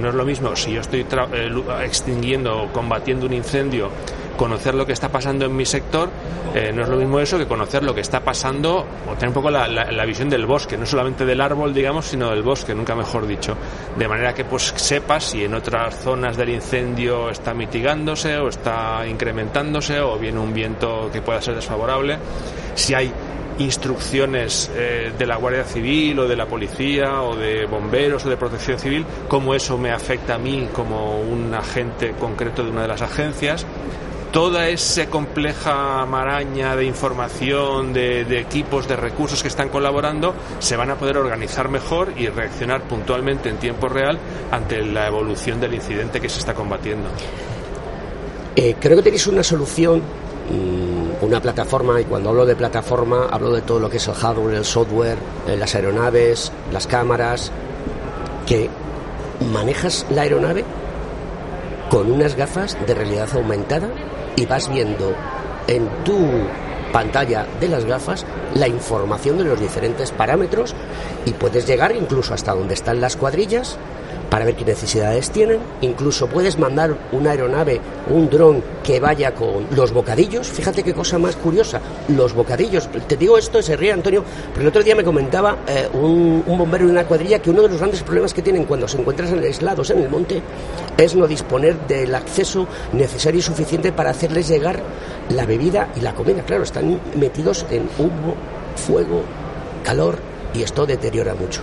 [SPEAKER 3] No es lo mismo si yo estoy eh, extinguiendo o combatiendo un incendio conocer lo que está pasando en mi sector eh, no es lo mismo eso que conocer lo que está pasando o tener un poco la, visión del bosque, no solamente del árbol, digamos, sino del bosque, nunca mejor dicho. De manera que pues sepas si en otras zonas del incendio está mitigándose o está incrementándose o viene un viento que pueda ser desfavorable si hay instrucciones eh, de la Guardia Civil o de la policía o de bomberos o de protección civil, cómo eso me afecta a mí como un agente concreto de una de las agencias. Toda esa compleja maraña de información, de, equipos, de recursos que están colaborando, se van a poder organizar mejor y reaccionar puntualmente en tiempo real ante la evolución del incidente que se está combatiendo.
[SPEAKER 2] Eh, creo que tenéis una solución Mm, una plataforma, y cuando hablo de plataforma hablo de todo lo que es el hardware, el software, eh, las aeronaves, las cámaras, que manejas la aeronave con unas gafas de realidad aumentada y vas viendo en tu pantalla de las gafas la información de los diferentes parámetros y puedes llegar incluso hasta donde están las cuadrillas para ver qué necesidades tienen. Incluso puedes mandar una aeronave, un dron que vaya con los bocadillos. Fíjate qué cosa más curiosa, los bocadillos. Te digo esto, se ríe Antonio, pero el otro día me comentaba eh, un, bombero de una cuadrilla que uno de los grandes problemas que tienen cuando se encuentran aislados en el monte es no disponer del acceso necesario y suficiente para hacerles llegar la bebida y la comida. Claro, están metidos en humo, fuego, calor y esto deteriora mucho.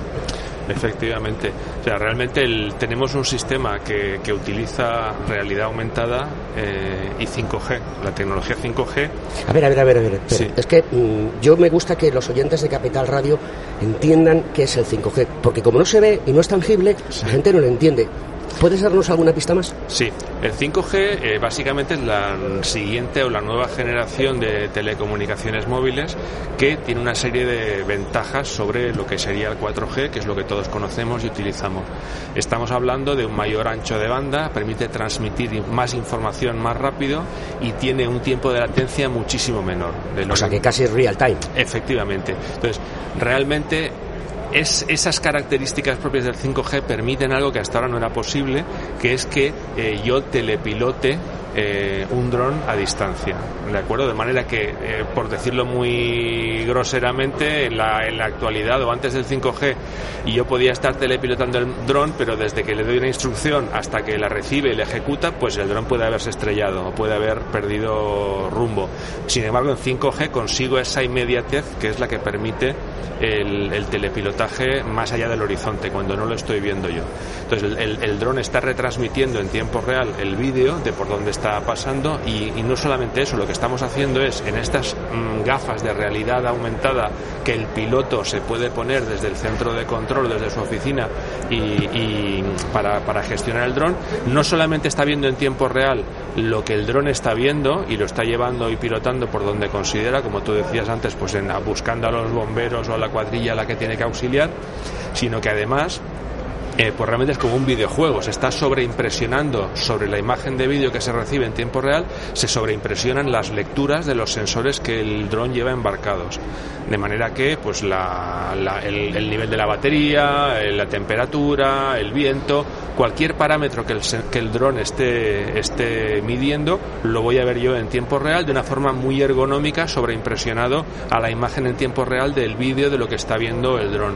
[SPEAKER 3] Efectivamente. O sea, realmente tenemos un sistema que, que utiliza realidad aumentada eh, y 5G, la tecnología 5G.
[SPEAKER 2] A ver, a ver, a ver, a ver. Es que mm, yo me gusta que los oyentes de Capital Radio entiendan qué es el 5G, porque como no se ve y no es tangible, la gente no lo entiende. ¿Puedes darnos alguna pista más?
[SPEAKER 3] Sí, el 5G eh, básicamente es la siguiente o la nueva generación de telecomunicaciones móviles que tiene una serie de ventajas sobre lo que sería el 4G, que es lo que todos conocemos y utilizamos. Estamos hablando de un mayor ancho de banda, permite transmitir más información más rápido y tiene un tiempo de latencia muchísimo menor.
[SPEAKER 2] De o sea que casi es real time.
[SPEAKER 3] Efectivamente. Entonces, realmente es, esas características propias del 5G permiten algo que hasta ahora no era posible, que es que eh, yo telepilote eh, un dron a distancia, ¿de acuerdo? De manera que, eh, por decirlo muy groseramente, en la, en la actualidad o antes del 5G, y yo podía estar telepilotando el dron, pero desde que le doy una instrucción hasta que la recibe y la ejecuta, pues el dron puede haberse estrellado o puede haber perdido rumbo. Sin embargo, en 5G consigo esa inmediatez que es la que permite el, el telepilotaje más allá del horizonte, cuando no lo estoy viendo yo. Entonces, el, el, dron está retransmitiendo en tiempo real el vídeo de por dónde está está pasando y, no solamente eso, lo que estamos haciendo es en estas mm, gafas de realidad aumentada que el piloto se puede poner desde el centro de control, desde su oficina y, para, para, gestionar el dron, no solamente está viendo en tiempo real lo que el dron está viendo y lo está llevando y pilotando por donde considera, como tú decías antes, pues en, buscando a los bomberos o a la cuadrilla a la que tiene que auxiliar, sino que además eh, pues realmente es como un videojuego, se está sobreimpresionando sobre la imagen de vídeo que se recibe en tiempo real, se sobreimpresionan las lecturas de los sensores que el dron lleva embarcados. De manera que pues el, nivel de la batería, eh, la temperatura, el viento, cualquier parámetro que el, que el dron esté, esté midiendo, lo voy a ver yo en tiempo real de una forma muy ergonómica, sobreimpresionado a la imagen en tiempo real del vídeo de lo que está viendo el dron.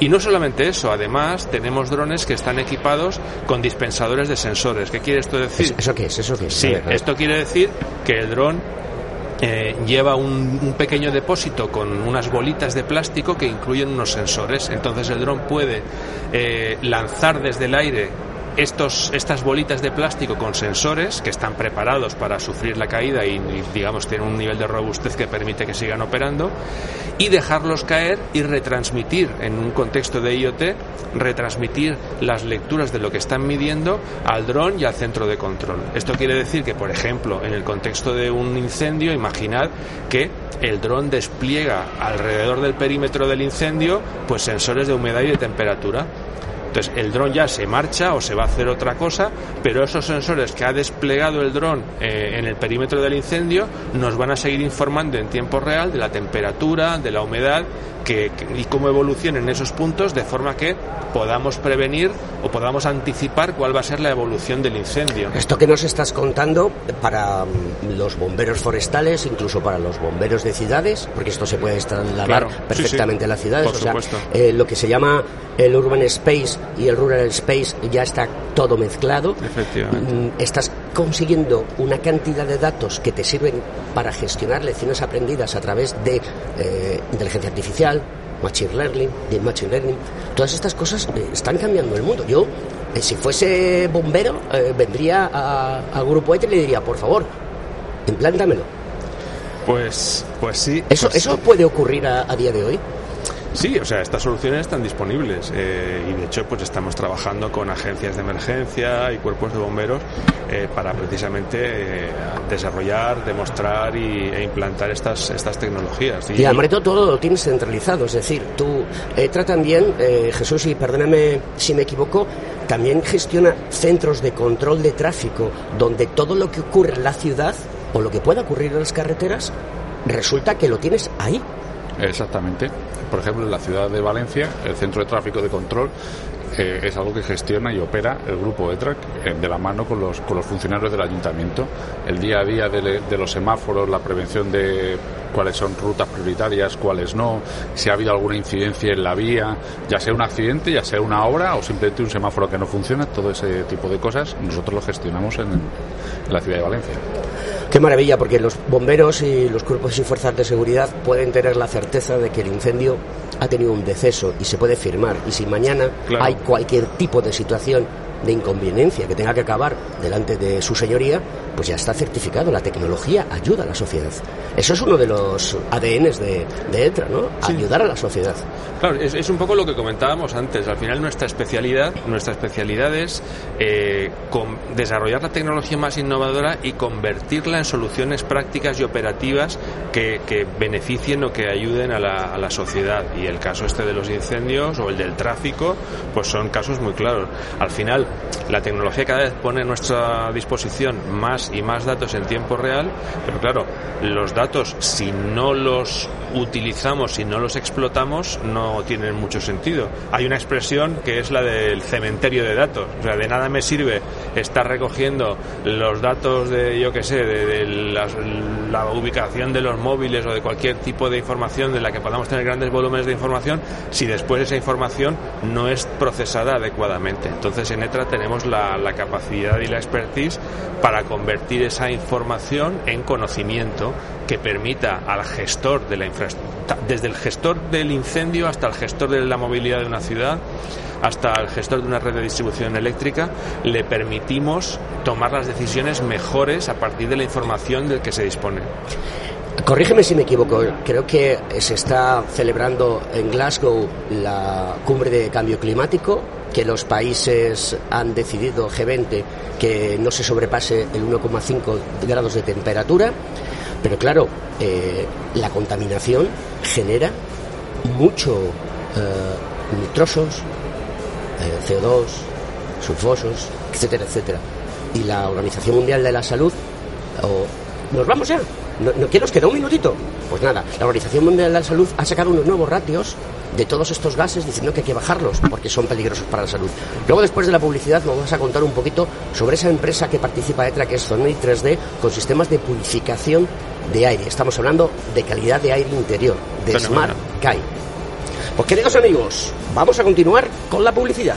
[SPEAKER 3] Y no solamente eso, además tenemos drones que están equipados con dispensadores de sensores. ¿Qué quiere esto decir?
[SPEAKER 2] ¿Eso qué es? ¿Eso qué es?
[SPEAKER 3] Sí, esto quiere decir que el dron eh, lleva un, un, pequeño depósito con unas bolitas de plástico que incluyen unos sensores. Entonces el dron puede eh, lanzar desde el aire estos, estas bolitas de plástico con sensores que están preparados para sufrir la caída y, digamos tienen un nivel de robustez que permite que sigan operando y dejarlos caer y retransmitir en un contexto de IoT retransmitir las lecturas de lo que están midiendo al dron y al centro de control. Esto quiere decir que, por ejemplo, en el contexto de un incendio, imaginad que el dron despliega alrededor del perímetro del incendio pues sensores de humedad y de temperatura entonces el dron ya se marcha o se va a hacer otra cosa, pero esos sensores que ha desplegado el dron eh, en el perímetro del incendio nos van a seguir informando en tiempo real de la temperatura, de la humedad que, y cómo evolucionen esos puntos de forma que podamos prevenir o podamos anticipar cuál va a ser la evolución del incendio.
[SPEAKER 2] Esto que nos estás contando para mm, los bomberos forestales, incluso para los bomberos de ciudades, porque esto se puede trasladar perfectamente a las ciudades.
[SPEAKER 3] Por
[SPEAKER 2] o sea, eh, lo que se llama el urban space y el rural space ya está todo mezclado.
[SPEAKER 3] Efectivamente.
[SPEAKER 2] Mm, estás consiguiendo una cantidad de datos que te sirven para gestionar lecciones aprendidas a través de eh, inteligencia artificial, machine learning, de machine learning. Todas estas cosas eh, están cambiando el mundo. Yo, eh, si fuese bombero, vendría al grupo ETE y le diría, por favor, implántamelo.
[SPEAKER 3] Pues, pues sí.
[SPEAKER 2] ¿Eso,
[SPEAKER 3] pues,
[SPEAKER 2] ¿eso puede ocurrir a, a día de hoy?
[SPEAKER 3] Sí, o sea, estas soluciones están disponibles eh, y de hecho pues estamos trabajando con agencias de emergencia y cuerpos de bomberos eh, para precisamente eh, desarrollar, demostrar y, e implantar estas, estas tecnologías.
[SPEAKER 2] Y, y al todo, lo tienes centralizado, es decir, tú eh, también, eh, Jesús, y perdóname si me equivoco, también gestiona centros de control de tráfico donde todo lo que ocurre en la ciudad o lo que pueda ocurrir en las carreteras resulta que lo tienes ahí.
[SPEAKER 8] Exactamente. Por ejemplo, en la ciudad de Valencia, el centro de tráfico de control eh, es algo que gestiona y opera el grupo ETRAC eh, de la mano con los, con los funcionarios del ayuntamiento. El día a día de, los semáforos, la prevención de cuáles son rutas prioritarias, cuáles no, si ha habido alguna incidencia en la vía, ya sea un accidente, ya sea una obra o simplemente un semáforo que no funciona, todo ese tipo de cosas nosotros lo gestionamos en la ciudad de Valencia.
[SPEAKER 2] Qué maravilla, porque los bomberos y los cuerpos y fuerzas de seguridad pueden tener la certeza de que el incendio ha tenido un deceso y se puede firmar. Y si mañana
[SPEAKER 3] Claro.
[SPEAKER 2] hay cualquier tipo de situación de inconveniencia que tenga que acabar delante de su señoría, pues ya está certificado. La tecnología ayuda a la sociedad. Eso es uno de los ADNs de, de ETRA, ¿no? Ayudar a la sociedad.
[SPEAKER 3] Claro, es, es un poco lo que comentábamos antes. Al final nuestra especialidad, nuestra especialidad es eh, con desarrollar la tecnología más innovadora y convertirla en soluciones prácticas y operativas que, que beneficien o que ayuden a la, a la sociedad. Y el caso este de los incendios o el del tráfico, pues son casos muy claros. Al final, la tecnología cada vez pone a nuestra disposición más y más datos en tiempo real, pero claro, los datos, si no los utilizamos, si no los explotamos, no tienen mucho sentido. Hay una expresión que es la del cementerio de datos. O sea, de nada me sirve estar recogiendo los datos de, yo que sé, de, la ubicación de los móviles o de cualquier tipo de información de la que podamos tener grandes volúmenes de información si después esa información no es procesada adecuadamente. Entonces en ETRA tenemos la, la capacidad y la expertise para convertir esa información en conocimiento que permita al gestor de la infraestructura, desde el gestor del incendio hasta el gestor de la movilidad de una ciudad, hasta el gestor de una red de distribución eléctrica, le permitimos tomar las decisiones mejores a partir de la información del que se dispone.
[SPEAKER 2] Corrígeme si me equivoco, creo que se está celebrando en Glasgow la cumbre de cambio climático, que los países han decidido, G20, que no se sobrepase el 1,5 grados de temperatura, pero claro, eh, la contaminación genera mucho eh, nitrosos, eh, CO2, sulfosos, etcétera, etcétera. Y la Organización Mundial de la Salud, o- ¿nos vamos ya? ¿No, ¿No que nos queda un minutito? Pues nada, la Organización Mundial de la Salud ha sacado unos nuevos ratios de todos estos gases diciendo que hay que bajarlos porque son peligrosos para la salud. Luego, después de la publicidad, nos vas a contar un poquito sobre esa empresa que participa ETRA, que es Zonei 3D, con sistemas de purificación de aire. Estamos hablando de calidad de aire interior, de. Smart Kai. Pues queridos amigos, vamos a continuar con la publicidad.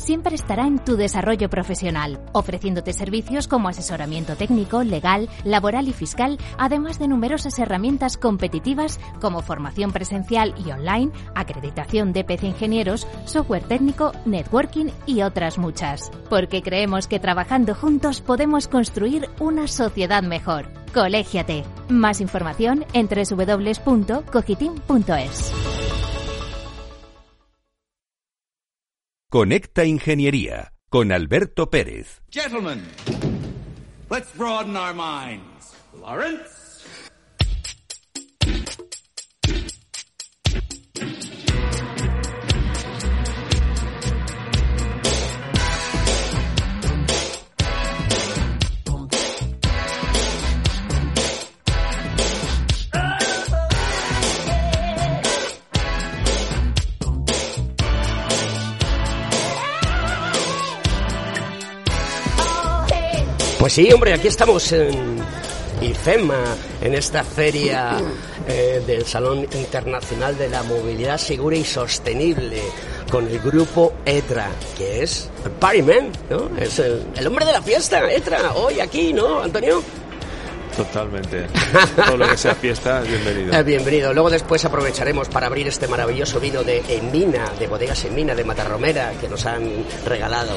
[SPEAKER 9] Siempre estará en tu desarrollo profesional, ofreciéndote servicios como asesoramiento técnico, legal, laboral y fiscal, además de numerosas herramientas competitivas como formación presencial y online, acreditación de PC Ingenieros, software técnico, networking y otras muchas. Porque creemos que trabajando juntos podemos construir una sociedad mejor. Colégiate. Más información en www.cogitim.es.
[SPEAKER 1] Conecta Ingeniería con Alberto Pérez.
[SPEAKER 10] Gentlemen, let's broaden our minds. Lawrence?
[SPEAKER 2] Pues sí, hombre, aquí estamos en IFEMA, en esta feria eh, del Salón Internacional de la Movilidad Segura y Sostenible, con el grupo ETRA, que es el Partyman, ¿no? Es el, el hombre de la fiesta, ETRA, hoy aquí, ¿no, Antonio?
[SPEAKER 3] Totalmente. Todo lo que sea fiesta, bienvenido.
[SPEAKER 2] Bienvenido. Luego después aprovecharemos para abrir este maravilloso vino de Emina, de bodegas Emina, de Matarromera, que nos han regalado.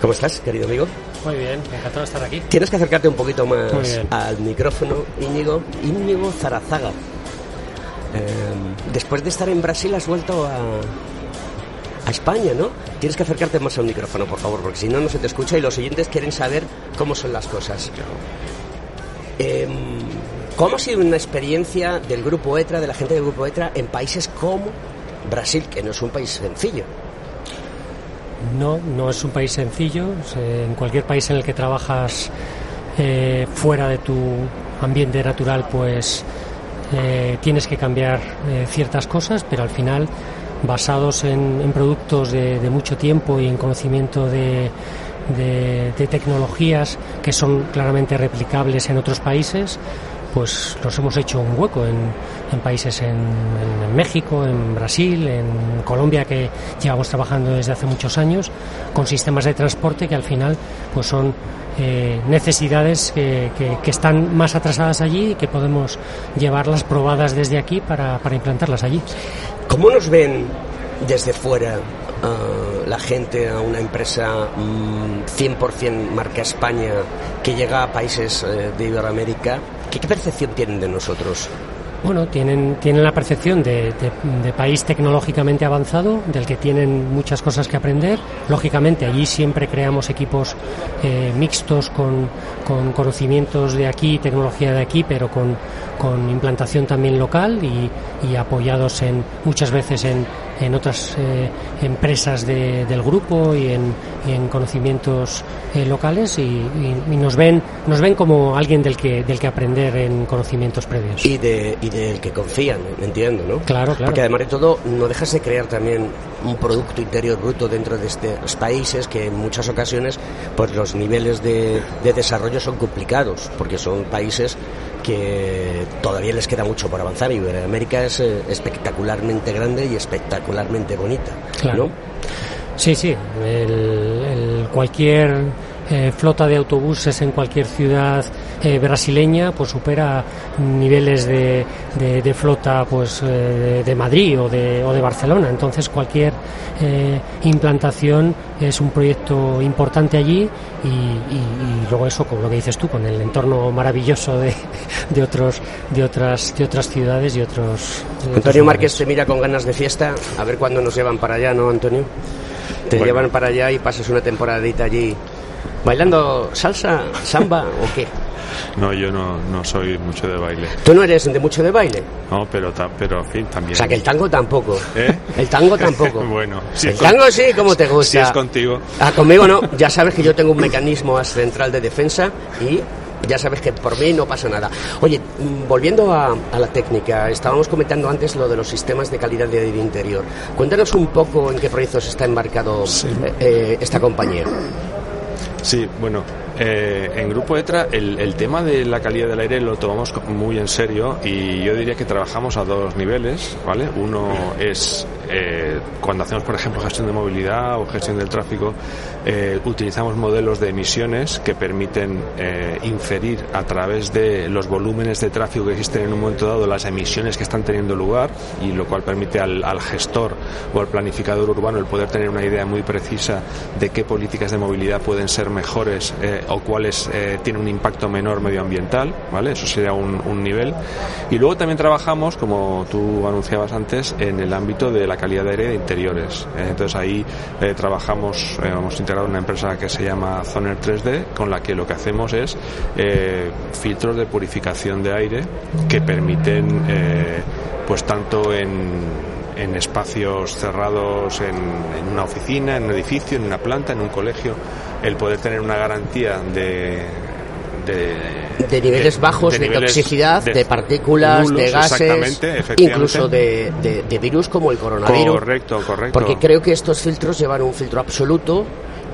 [SPEAKER 2] ¿Cómo estás, querido amigo?
[SPEAKER 11] Muy bien, encantado de estar aquí.
[SPEAKER 2] Tienes que acercarte un poquito más al micrófono, Íñigo. Íñigo Zarazaga. Eh, después de estar en Brasil has vuelto a, a España, ¿no? Tienes que acercarte más al micrófono, por favor, porque si no, no se te escucha y los oyentes quieren saber cómo son las cosas. Eh, ¿Cómo ha sido una experiencia del Grupo ETRA, de la gente del Grupo ETRA, en países como Brasil, que no es un país sencillo?
[SPEAKER 11] No, no es un país sencillo. Se- En cualquier país en el que trabajas eh, fuera de tu ambiente natural, pues eh, tienes que cambiar eh, ciertas cosas, pero al final, basados en, productos de, mucho tiempo y en conocimiento de tecnologías que son claramente replicables en otros países, pues nos hemos hecho un hueco en, países en, México, en Brasil, en Colombia, que llevamos trabajando desde hace muchos años, con sistemas de transporte que al final pues son eh, necesidades que, están más atrasadas allí y que podemos llevarlas probadas desde aquí para, implantarlas allí.
[SPEAKER 2] ¿Cómo nos ven desde fuera ah, la gente a una empresa mm, 100% marca España que llega a países eh, de Iberoamérica? ¿Qué, percepción tienen de nosotros?
[SPEAKER 11] Bueno, tienen, tienen la percepción de, de- de país tecnológicamente avanzado, del que tienen muchas cosas que aprender. Lógicamente, allí siempre creamos equipos eh, mixtos con, con conocimientos de aquí, tecnología de aquí, pero con, con implantación también local y, y apoyados en, muchas veces en, en otras eh, empresas de- del grupo y en, y en conocimientos eh, locales y, y- y nos ven nos ven como alguien del que del que aprender en conocimientos previos.
[SPEAKER 2] Y, de, y del que confían, entiendo, ¿no?
[SPEAKER 11] Claro, claro.
[SPEAKER 2] Porque además de todo, no dejas de crear también un Producto Interior Bruto dentro de estos países que en muchas ocasiones pues los niveles de, de desarrollo son complicados, porque son países que todavía les queda mucho por avanzar. Y América es eh, espectacularmente grande y espectacularmente bonita,
[SPEAKER 11] Claro.
[SPEAKER 2] ¿no?
[SPEAKER 11] Sí, sí. El, el- cualquier eh, flota de autobuses en cualquier ciudad eh, brasileña pues supera niveles de, de- de flota pues eh, de Madrid o de, o de Barcelona. Entonces cualquier eh, implantación es un proyecto importante allí y, y- y luego eso con lo que dices tú con el entorno maravilloso de, de otros de otras de otras ciudades y otros
[SPEAKER 2] Antonio. Márquez te mira con ganas de fiesta, a ver cuándo nos llevan para allá, ¿no, Antonio? Te
[SPEAKER 3] Bueno.
[SPEAKER 2] llevan para allá y pasas una temporadita allí bailando salsa, samba o qué.
[SPEAKER 3] No, yo no, no soy mucho de baile.
[SPEAKER 2] Tú no eres de mucho de baile.
[SPEAKER 3] No, pero, ta- pero en fin, también.
[SPEAKER 2] O sea, que el tango tampoco.
[SPEAKER 3] ¿Eh?
[SPEAKER 2] El tango tampoco.
[SPEAKER 3] bueno, si
[SPEAKER 2] el
[SPEAKER 3] con-
[SPEAKER 2] tango sí, como te gusta.
[SPEAKER 3] Si es contigo.
[SPEAKER 2] Ah, conmigo no. Ya sabes que yo tengo un mecanismo central de defensa y ya sabes que por mí no pasa nada. Oye, mm, volviendo a, a la técnica, estábamos comentando antes lo de los sistemas de calidad de aire interior. Cuéntanos un poco en qué proyectos está embarcado eh, eh, esta compañía.
[SPEAKER 3] Sí, bueno, eh, en Grupo ETRA el, tema de la calidad del aire lo tomamos muy en serio y yo diría que trabajamos a dos niveles, ¿vale? Uno es eh, cuando hacemos, por ejemplo, gestión de movilidad o gestión del tráfico, eh, utilizamos modelos de emisiones que permiten inferir a través de los volúmenes de tráfico que existen en un momento dado las emisiones que están teniendo lugar y lo cual permite al, gestor o al planificador urbano el poder tener una idea muy precisa de qué políticas de movilidad pueden ser mejores o cuáles eh, tienen un impacto menor medioambiental, ¿vale? Eso sería un, un nivel. Y luego también trabajamos, como tú anunciabas antes, en el ámbito de la calidad de aire de interiores. Eh, entonces ahí eh, trabajamos, eh, hemos integrado una empresa que se llama Zoner 3D, con la que lo que hacemos es filtros de purificación de aire que permiten, pues tanto en en espacios cerrados, en una oficina, en un edificio, en una planta, en un colegio, el poder tener una garantía de de,
[SPEAKER 2] De niveles bajos de,
[SPEAKER 3] niveles
[SPEAKER 2] toxicidad, de, partículas,
[SPEAKER 3] nulos,
[SPEAKER 2] de gases, incluso de, virus como el coronavirus.
[SPEAKER 3] Correcto, correcto.
[SPEAKER 2] Porque creo que estos filtros llevan un filtro absoluto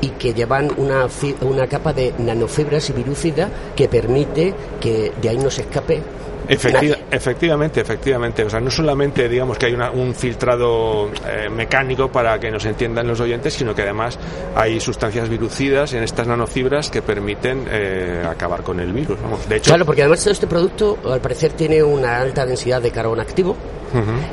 [SPEAKER 2] y que llevan una, una capa de nanofibras y virucida que permite que de ahí no se escape
[SPEAKER 3] Efectivamente, efectivamente. O sea, no solamente digamos que hay una- un filtrado eh, mecánico para que nos entiendan los oyentes, sino que además hay sustancias virucidas en estas nanofibras que permiten eh, acabar con el virus. Vamos, de hecho,
[SPEAKER 2] Claro, porque además este producto al parecer tiene una alta densidad de carbón activo,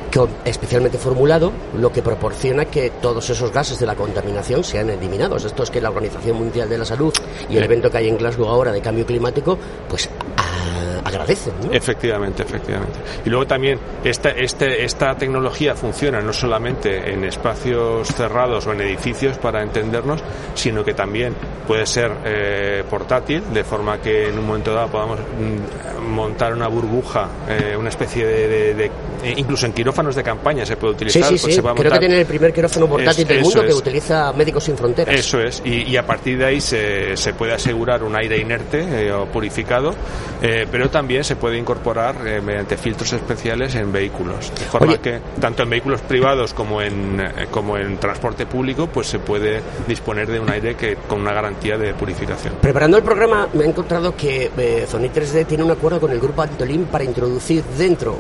[SPEAKER 2] Que, especialmente formulado, lo que proporciona que todos esos gases de la contaminación sean eliminados. Esto es que la Organización Mundial de la Salud y el
[SPEAKER 3] Eh.
[SPEAKER 2] evento que hay en Glasgow ahora de cambio climático, pues a- agradecen. ¿no?
[SPEAKER 3] Efectivamente, efectivamente. Y luego también esta, este, esta tecnología funciona no solamente en espacios cerrados o en edificios para entendernos, sino que también puede ser eh, portátil, de forma que en un momento dado podamos mm, montar una burbuja, eh, una especie de, de- de- eh, incluso en quirófanos de campaña se puede
[SPEAKER 2] Sí,
[SPEAKER 3] utilizar.
[SPEAKER 2] sí,
[SPEAKER 3] pues
[SPEAKER 2] sí.
[SPEAKER 3] puede
[SPEAKER 2] Creo que
[SPEAKER 3] montar-
[SPEAKER 2] tiene el primer quirófano portátil
[SPEAKER 3] Es-
[SPEAKER 2] del mundo que
[SPEAKER 3] es.
[SPEAKER 2] utiliza Médicos Sin Fronteras.
[SPEAKER 3] Eso es, y, y a partir de ahí se, se puede asegurar un aire inerte eh, o purificado, eh, pero también se puede incorporar eh, mediante filtros especiales en vehículos. De forma
[SPEAKER 2] Oye.
[SPEAKER 3] que tanto en vehículos privados como en, eh, como en transporte público, pues se puede disponer de un aire que con una garantía de purificación.
[SPEAKER 2] Preparando el programa me he encontrado que eh, Sony 3D tiene un acuerdo con el grupo Antolin para introducir dentro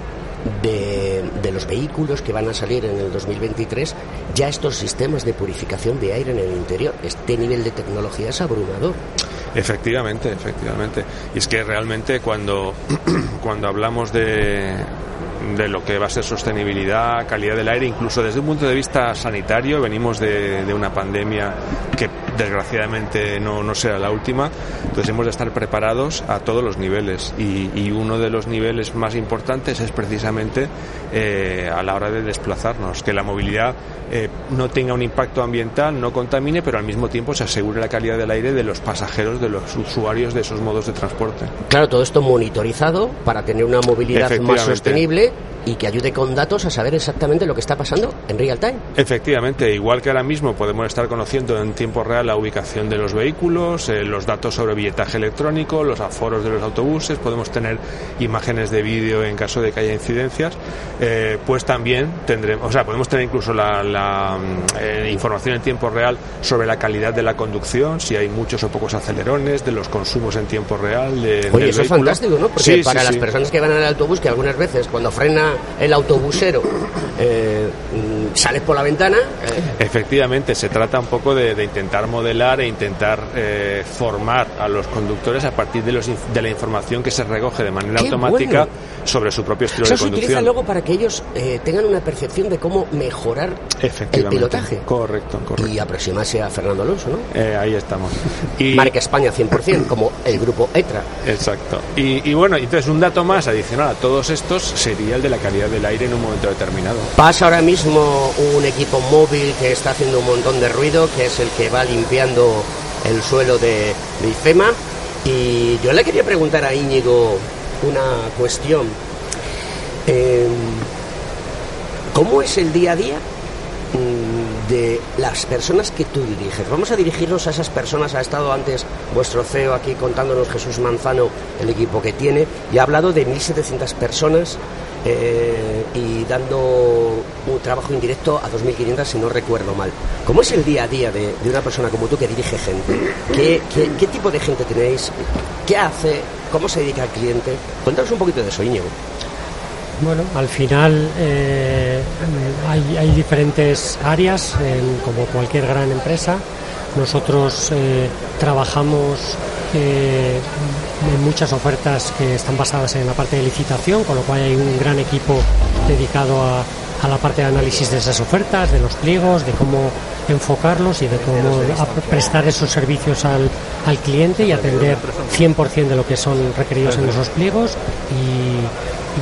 [SPEAKER 2] de, de los vehículos que van a salir en el 2023 ya estos sistemas de purificación de aire en el interior. Este nivel de tecnología es abrumador.
[SPEAKER 3] Efectivamente, efectivamente. Y es que realmente cuando, cuando hablamos de, de lo que va a ser sostenibilidad, calidad del aire, incluso desde un punto de vista sanitario, venimos de, de una pandemia que desgraciadamente no, no será la última, entonces hemos de estar preparados a todos los niveles. Y, y uno de los niveles más importantes es precisamente eh, a la hora de desplazarnos, que la movilidad eh, no tenga un impacto ambiental, no contamine, pero al mismo tiempo se asegure la calidad del aire de los pasajeros, de los usuarios de esos modos de transporte.
[SPEAKER 2] Claro, todo esto monitorizado para tener una movilidad más sostenible y que ayude con datos a saber exactamente lo que está pasando en real time.
[SPEAKER 3] Efectivamente, igual que ahora mismo podemos estar conociendo en tiempo real la ubicación de los vehículos, eh, los datos sobre billetaje electrónico, los aforos de los autobuses, podemos tener imágenes de vídeo en caso de que haya incidencias, eh, pues también tendremos, o sea, podemos tener incluso la, la eh, información en tiempo real sobre la calidad de la conducción, si hay muchos o pocos acelerones, de los consumos en tiempo real. De,
[SPEAKER 2] Oye,
[SPEAKER 3] del
[SPEAKER 2] eso es
[SPEAKER 3] vehículo.
[SPEAKER 2] fantástico, ¿no? Porque
[SPEAKER 3] Sí, sí,
[SPEAKER 2] para las
[SPEAKER 3] sí.
[SPEAKER 2] personas que van en el autobús, que algunas veces cuando frena el autobusero eh, mm, sales por la ventana, eh,
[SPEAKER 3] Efectivamente, se trata un poco de, de intentar modelar e intentar eh, formar a los conductores a partir de, los de la información que se recoge de manera
[SPEAKER 2] ¡Qué
[SPEAKER 3] automática
[SPEAKER 2] bueno!
[SPEAKER 3] sobre su propio estilo
[SPEAKER 2] eso
[SPEAKER 3] de
[SPEAKER 2] se utiliza
[SPEAKER 3] conducción.
[SPEAKER 2] luego para que ellos eh, tengan una percepción de cómo mejorar el pilotaje.
[SPEAKER 3] Correcto, correcto.
[SPEAKER 2] Y aproximarse a Fernando Alonso, ¿no?
[SPEAKER 3] Ahí estamos. Y,
[SPEAKER 2] Marca España 100%, como el grupo ETRA.
[SPEAKER 3] Exacto. Y, y bueno, entonces un dato más adicional a todos estos sería el de la calidad del aire en un momento determinado.
[SPEAKER 2] Pasa ahora mismo un equipo móvil que está haciendo un montón de ruido, que es el que va limpiando el suelo de, de IFEMA. Y yo le quería preguntar a Íñigo una cuestión. Eh, ¿Cómo es el día a día de las personas que tú diriges? Vamos a dirigirnos a esas personas. Ha estado antes vuestro CEO aquí contándonos Jesús Manzano el equipo que tiene y ha hablado de 1.700 personas eh, y dando un trabajo indirecto a 2.500 si no recuerdo mal. ¿Cómo es el día a día de, de una persona como tú que dirige gente? ¿Qué, qué, tipo de gente tenéis? ¿Qué hace? ¿Cómo se dedica al cliente? Cuéntanos un poquito de eso.
[SPEAKER 11] Bueno, al final eh, hay, diferentes áreas, en- como cualquier gran empresa. Nosotros eh, trabajamos eh, en muchas ofertas que están basadas en la parte de licitación, con lo cual hay un gran equipo dedicado a, a la parte de análisis de esas ofertas, de los pliegos, de cómo enfocarlos y de cómo prestar esos servicios al, al cliente y atender 100% de lo que son requeridos en esos pliegos. Y,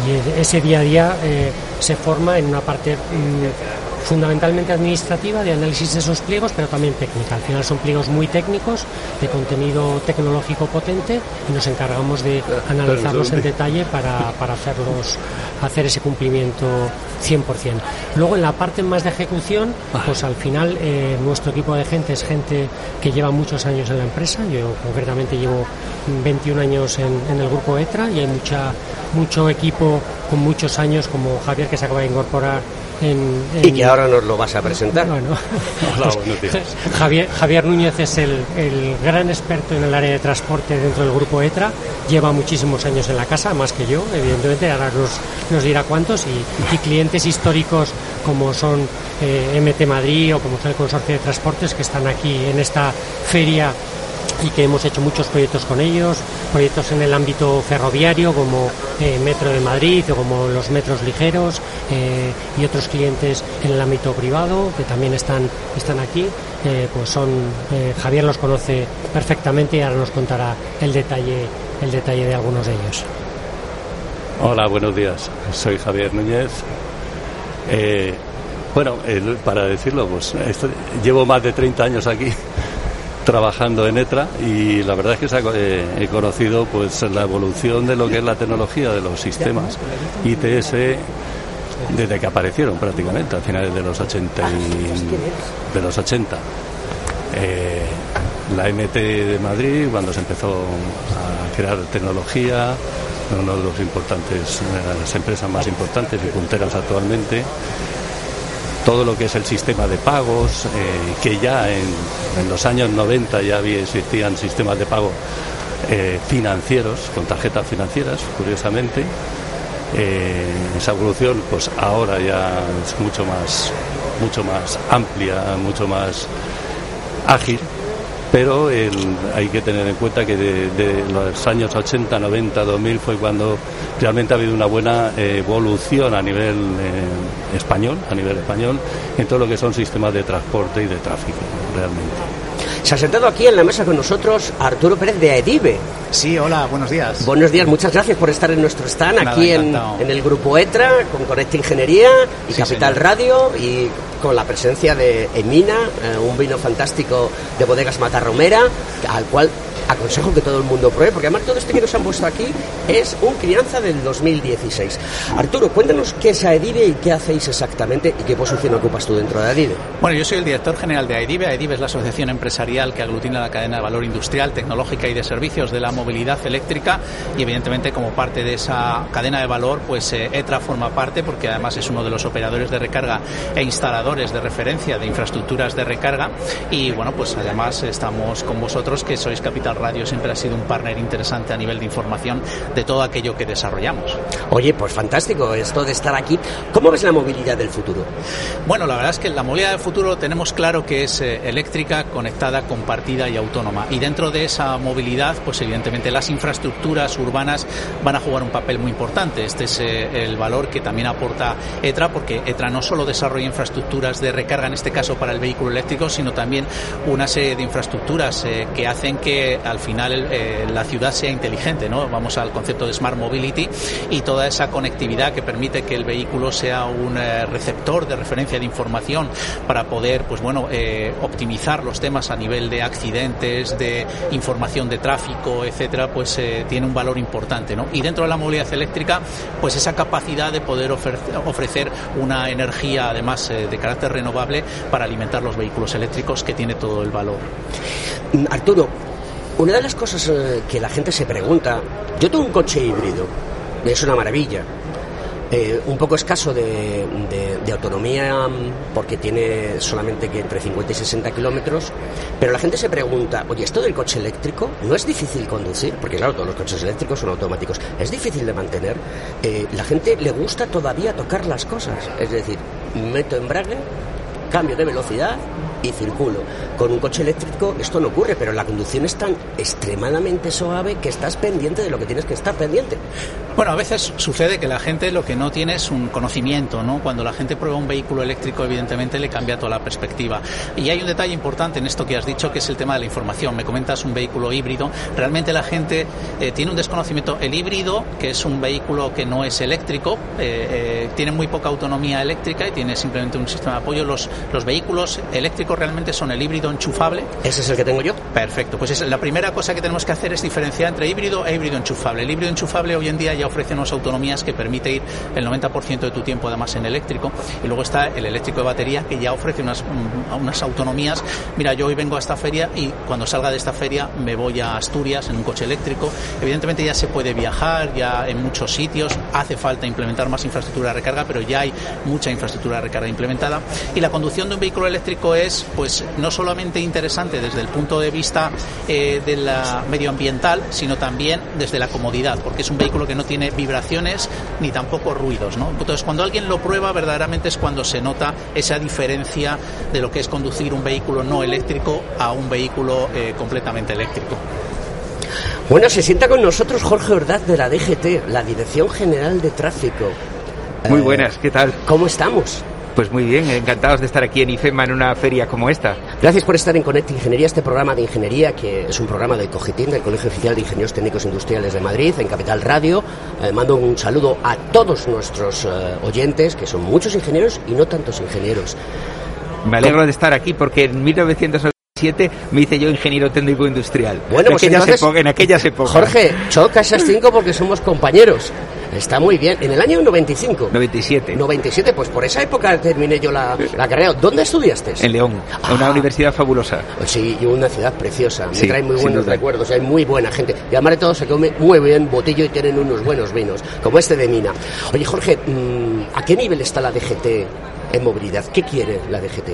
[SPEAKER 11] y ese día a día eh, se forma en una parte mm, fundamentalmente administrativa de análisis de esos pliegos, pero también técnica. Al final son pliegos muy técnicos, de contenido tecnológico potente, y nos encargamos de analizarlos en detalle para, para hacerlos, hacer ese cumplimiento 100%. Luego en la parte más de ejecución, pues al final eh, nuestro equipo de gente es gente que lleva muchos años en la empresa. Yo concretamente llevo 21 años en, en el grupo ETRA y hay mucha, mucho equipo con muchos años como Javier que se acaba de incorporar en,
[SPEAKER 2] Y que ahora nos lo vas a presentar.
[SPEAKER 11] Bueno,
[SPEAKER 12] Hola, buenos días.
[SPEAKER 11] Javier, Javier Núñez es el, el gran experto en el área de transporte dentro del grupo ETRA. Lleva muchísimos años en la casa, más que yo, evidentemente. Ahora nos, nos dirá cuántos. Y, y clientes históricos como son eh, MT Madrid o como son el Consorcio de Transportes que están aquí en esta feria y que hemos hecho muchos proyectos con ellos, proyectos en el ámbito ferroviario como eh, Metro de Madrid o como los metros ligeros eh, y otros clientes en el ámbito privado que también están, están aquí, eh, pues son, Javier los conoce perfectamente y ahora nos contará el detalle, el detalle de algunos de ellos.
[SPEAKER 12] Hola, buenos días. Soy Javier Núñez. Bueno, para decirlo, pues llevo más de 30 años aquí trabajando en ETRA y la verdad es que eh, he conocido pues la evolución de lo que es la tecnología de los sistemas ITS desde que aparecieron prácticamente a finales de los 80 y- de los 80 Eh, la MT de Madrid cuando se empezó a crear tecnología uno de los importantes una las empresas más importantes y punteras actualmente todo lo que es el sistema de pagos, eh, que ya en, los años 90 ya existían sistemas de pago eh, financieros, con tarjetas financieras, curiosamente. Eh, esa evolución, pues ahora ya es mucho más, mucho más amplia, mucho más ágil, pero hay que tener en cuenta que de, los años 80, 90, 2000 fue cuando realmente ha habido una buena evolución a nivel eh, español, a nivel español, en todo lo que son sistemas de transporte y de tráfico, realmente.
[SPEAKER 2] Se ha sentado aquí en la mesa con nosotros Arturo Pérez de Edive.
[SPEAKER 13] Sí, hola, buenos días.
[SPEAKER 2] Buenos días, muchas gracias por estar en nuestro stand
[SPEAKER 13] Nada,
[SPEAKER 2] aquí en, el grupo ETRA, con Conecta Ingeniería y
[SPEAKER 13] Sí,
[SPEAKER 2] Capital
[SPEAKER 13] señor.
[SPEAKER 2] Radio y con la presencia de Emina, eh, un vino fantástico de bodegas Matarromera, al cual aconsejo que todo el mundo pruebe, porque además todo esto que nos han puesto aquí es un crianza del 2016. Arturo, cuéntanos qué es AEDIVE y qué hacéis exactamente y qué posición ocupas tú dentro de AEDIVE.
[SPEAKER 13] Bueno, yo soy el director general de AEDIVE. AEDIVE es la asociación empresarial que aglutina la cadena de valor industrial, tecnológica y de servicios de la movilidad eléctrica y evidentemente como parte de esa cadena de valor, pues eh, ETRA forma parte porque además es uno de los operadores de recarga e instaladores de referencia de infraestructuras de recarga y bueno, pues además estamos con vosotros que sois Capital Radio, siempre ha sido un partner interesante a nivel de información de todo aquello que desarrollamos.
[SPEAKER 2] Oye, pues fantástico esto de estar aquí. ¿Cómo ves la movilidad del futuro?
[SPEAKER 13] Bueno, la verdad es que la movilidad del futuro tenemos claro que es eh, eléctrica, conectada, compartida y autónoma. Y dentro de esa movilidad, pues evidentemente las infraestructuras urbanas van a jugar un papel muy importante. Este es eh, el valor que también aporta ETRA, porque ETRA no solo desarrolla infraestructuras de recarga, en este caso para el vehículo eléctrico, sino también una serie de infraestructuras eh, que hacen que al final la ciudad sea inteligente. ¿no? Vamos al concepto de Smart Mobility y toda esa conectividad que permite que el vehículo sea un receptor de referencia de información para poder pues bueno optimizar los temas a nivel de accidentes, de información de tráfico, etcétera, pues eh, tiene un valor importante, ¿no? Y dentro de la movilidad eléctrica, pues esa capacidad de poder ofrecer una energía, además eh, de carácter renovable, para alimentar los vehículos eléctricos, que tiene todo el valor.
[SPEAKER 2] Mm, Arturo, una de las cosas eh, que la gente se pregunta, yo tengo un coche híbrido, es una maravilla, eh, un poco escaso de, autonomía porque tiene solamente que entre 50 y 60 kilómetros, pero la gente se pregunta, oye, esto del coche eléctrico no es difícil conducir, porque claro, todos los coches eléctricos son automáticos, es difícil de mantener. Eh, la gente le gusta todavía tocar las cosas, es decir, meto embrague, cambio de velocidad y circulo. Con un coche eléctrico esto no ocurre, pero la conducción es tan extremadamente suave que estás pendiente de lo que tienes que estar pendiente.
[SPEAKER 13] Bueno, a veces sucede que la gente lo que no tiene es un conocimiento, ¿no? Cuando la gente prueba un vehículo eléctrico, evidentemente le cambia toda la perspectiva. Y hay un detalle importante en esto que has dicho, que es el tema de la información. Me comentas un vehículo híbrido. Realmente la gente eh, tiene un desconocimiento. El híbrido, que es un vehículo que no es eléctrico, eh, eh, tiene muy poca autonomía eléctrica y tiene simplemente un sistema de apoyo. Los, los vehículos eléctricos realmente son el híbrido enchufable.
[SPEAKER 2] Ese es el que tengo yo.
[SPEAKER 13] Perfecto. Pues es, la primera cosa que tenemos que hacer es diferenciar entre híbrido e híbrido enchufable. El híbrido enchufable hoy en día ya ofrece unas autonomías que permite ir el 90% de tu tiempo además en eléctrico. Y luego está el eléctrico de batería que ya ofrece unas, mm, unas autonomías. Mira, yo hoy vengo a esta feria y cuando salga de esta feria me voy a Asturias en un coche eléctrico. Evidentemente ya se puede viajar, ya en muchos sitios. Hace falta implementar más infraestructura de recarga, pero ya hay mucha infraestructura de recarga implementada. Y la conducción de un vehículo eléctrico es pues no solamente interesante desde el punto de vista eh, de la medioambiental, sino también desde la comodidad, porque es un vehículo que no tiene vibraciones ni tampoco ruidos. ¿no? Entonces, cuando alguien lo prueba, verdaderamente es cuando se nota esa diferencia de lo que es conducir un vehículo no eléctrico a un vehículo eh, completamente eléctrico.
[SPEAKER 2] Bueno, se sienta con nosotros Jorge Ordaz de la DGT, la Dirección General de Tráfico.
[SPEAKER 14] Muy buenas, ¿qué tal?
[SPEAKER 2] ¿Cómo estamos?
[SPEAKER 14] Pues muy bien, encantados de estar aquí en IFEMA en una feria como esta.
[SPEAKER 2] Gracias por estar en Connect Ingeniería, este programa de ingeniería que es un programa del COGITIN, del Colegio Oficial de Ingenieros Técnicos Industriales de Madrid, en Capital Radio. Eh, mando un saludo a todos nuestros eh, oyentes, que son muchos ingenieros y no tantos ingenieros.
[SPEAKER 14] Me alegro de estar aquí porque en 1987 me hice yo ingeniero técnico industrial.
[SPEAKER 2] Bueno,
[SPEAKER 14] en
[SPEAKER 2] pues
[SPEAKER 14] aquellas,
[SPEAKER 2] entonces,
[SPEAKER 14] epo- en aquellas épocas.
[SPEAKER 2] Jorge, choca esas cinco porque somos compañeros. Está muy bien. En el año 95.
[SPEAKER 14] 97.
[SPEAKER 2] 97, pues por esa época terminé yo la, la carrera. ¿Dónde estudiaste?
[SPEAKER 14] En León, una universidad fabulosa.
[SPEAKER 2] Sí, y una ciudad preciosa. Me
[SPEAKER 14] Sí,
[SPEAKER 2] trae muy buenos recuerdos. Hay muy buena gente. Y además de todo se come muy bien botillo y tienen unos buenos vinos, como este de Mina. Oye, Jorge, mm, ¿a qué nivel está la DGT en movilidad? ¿Qué quiere la DGT?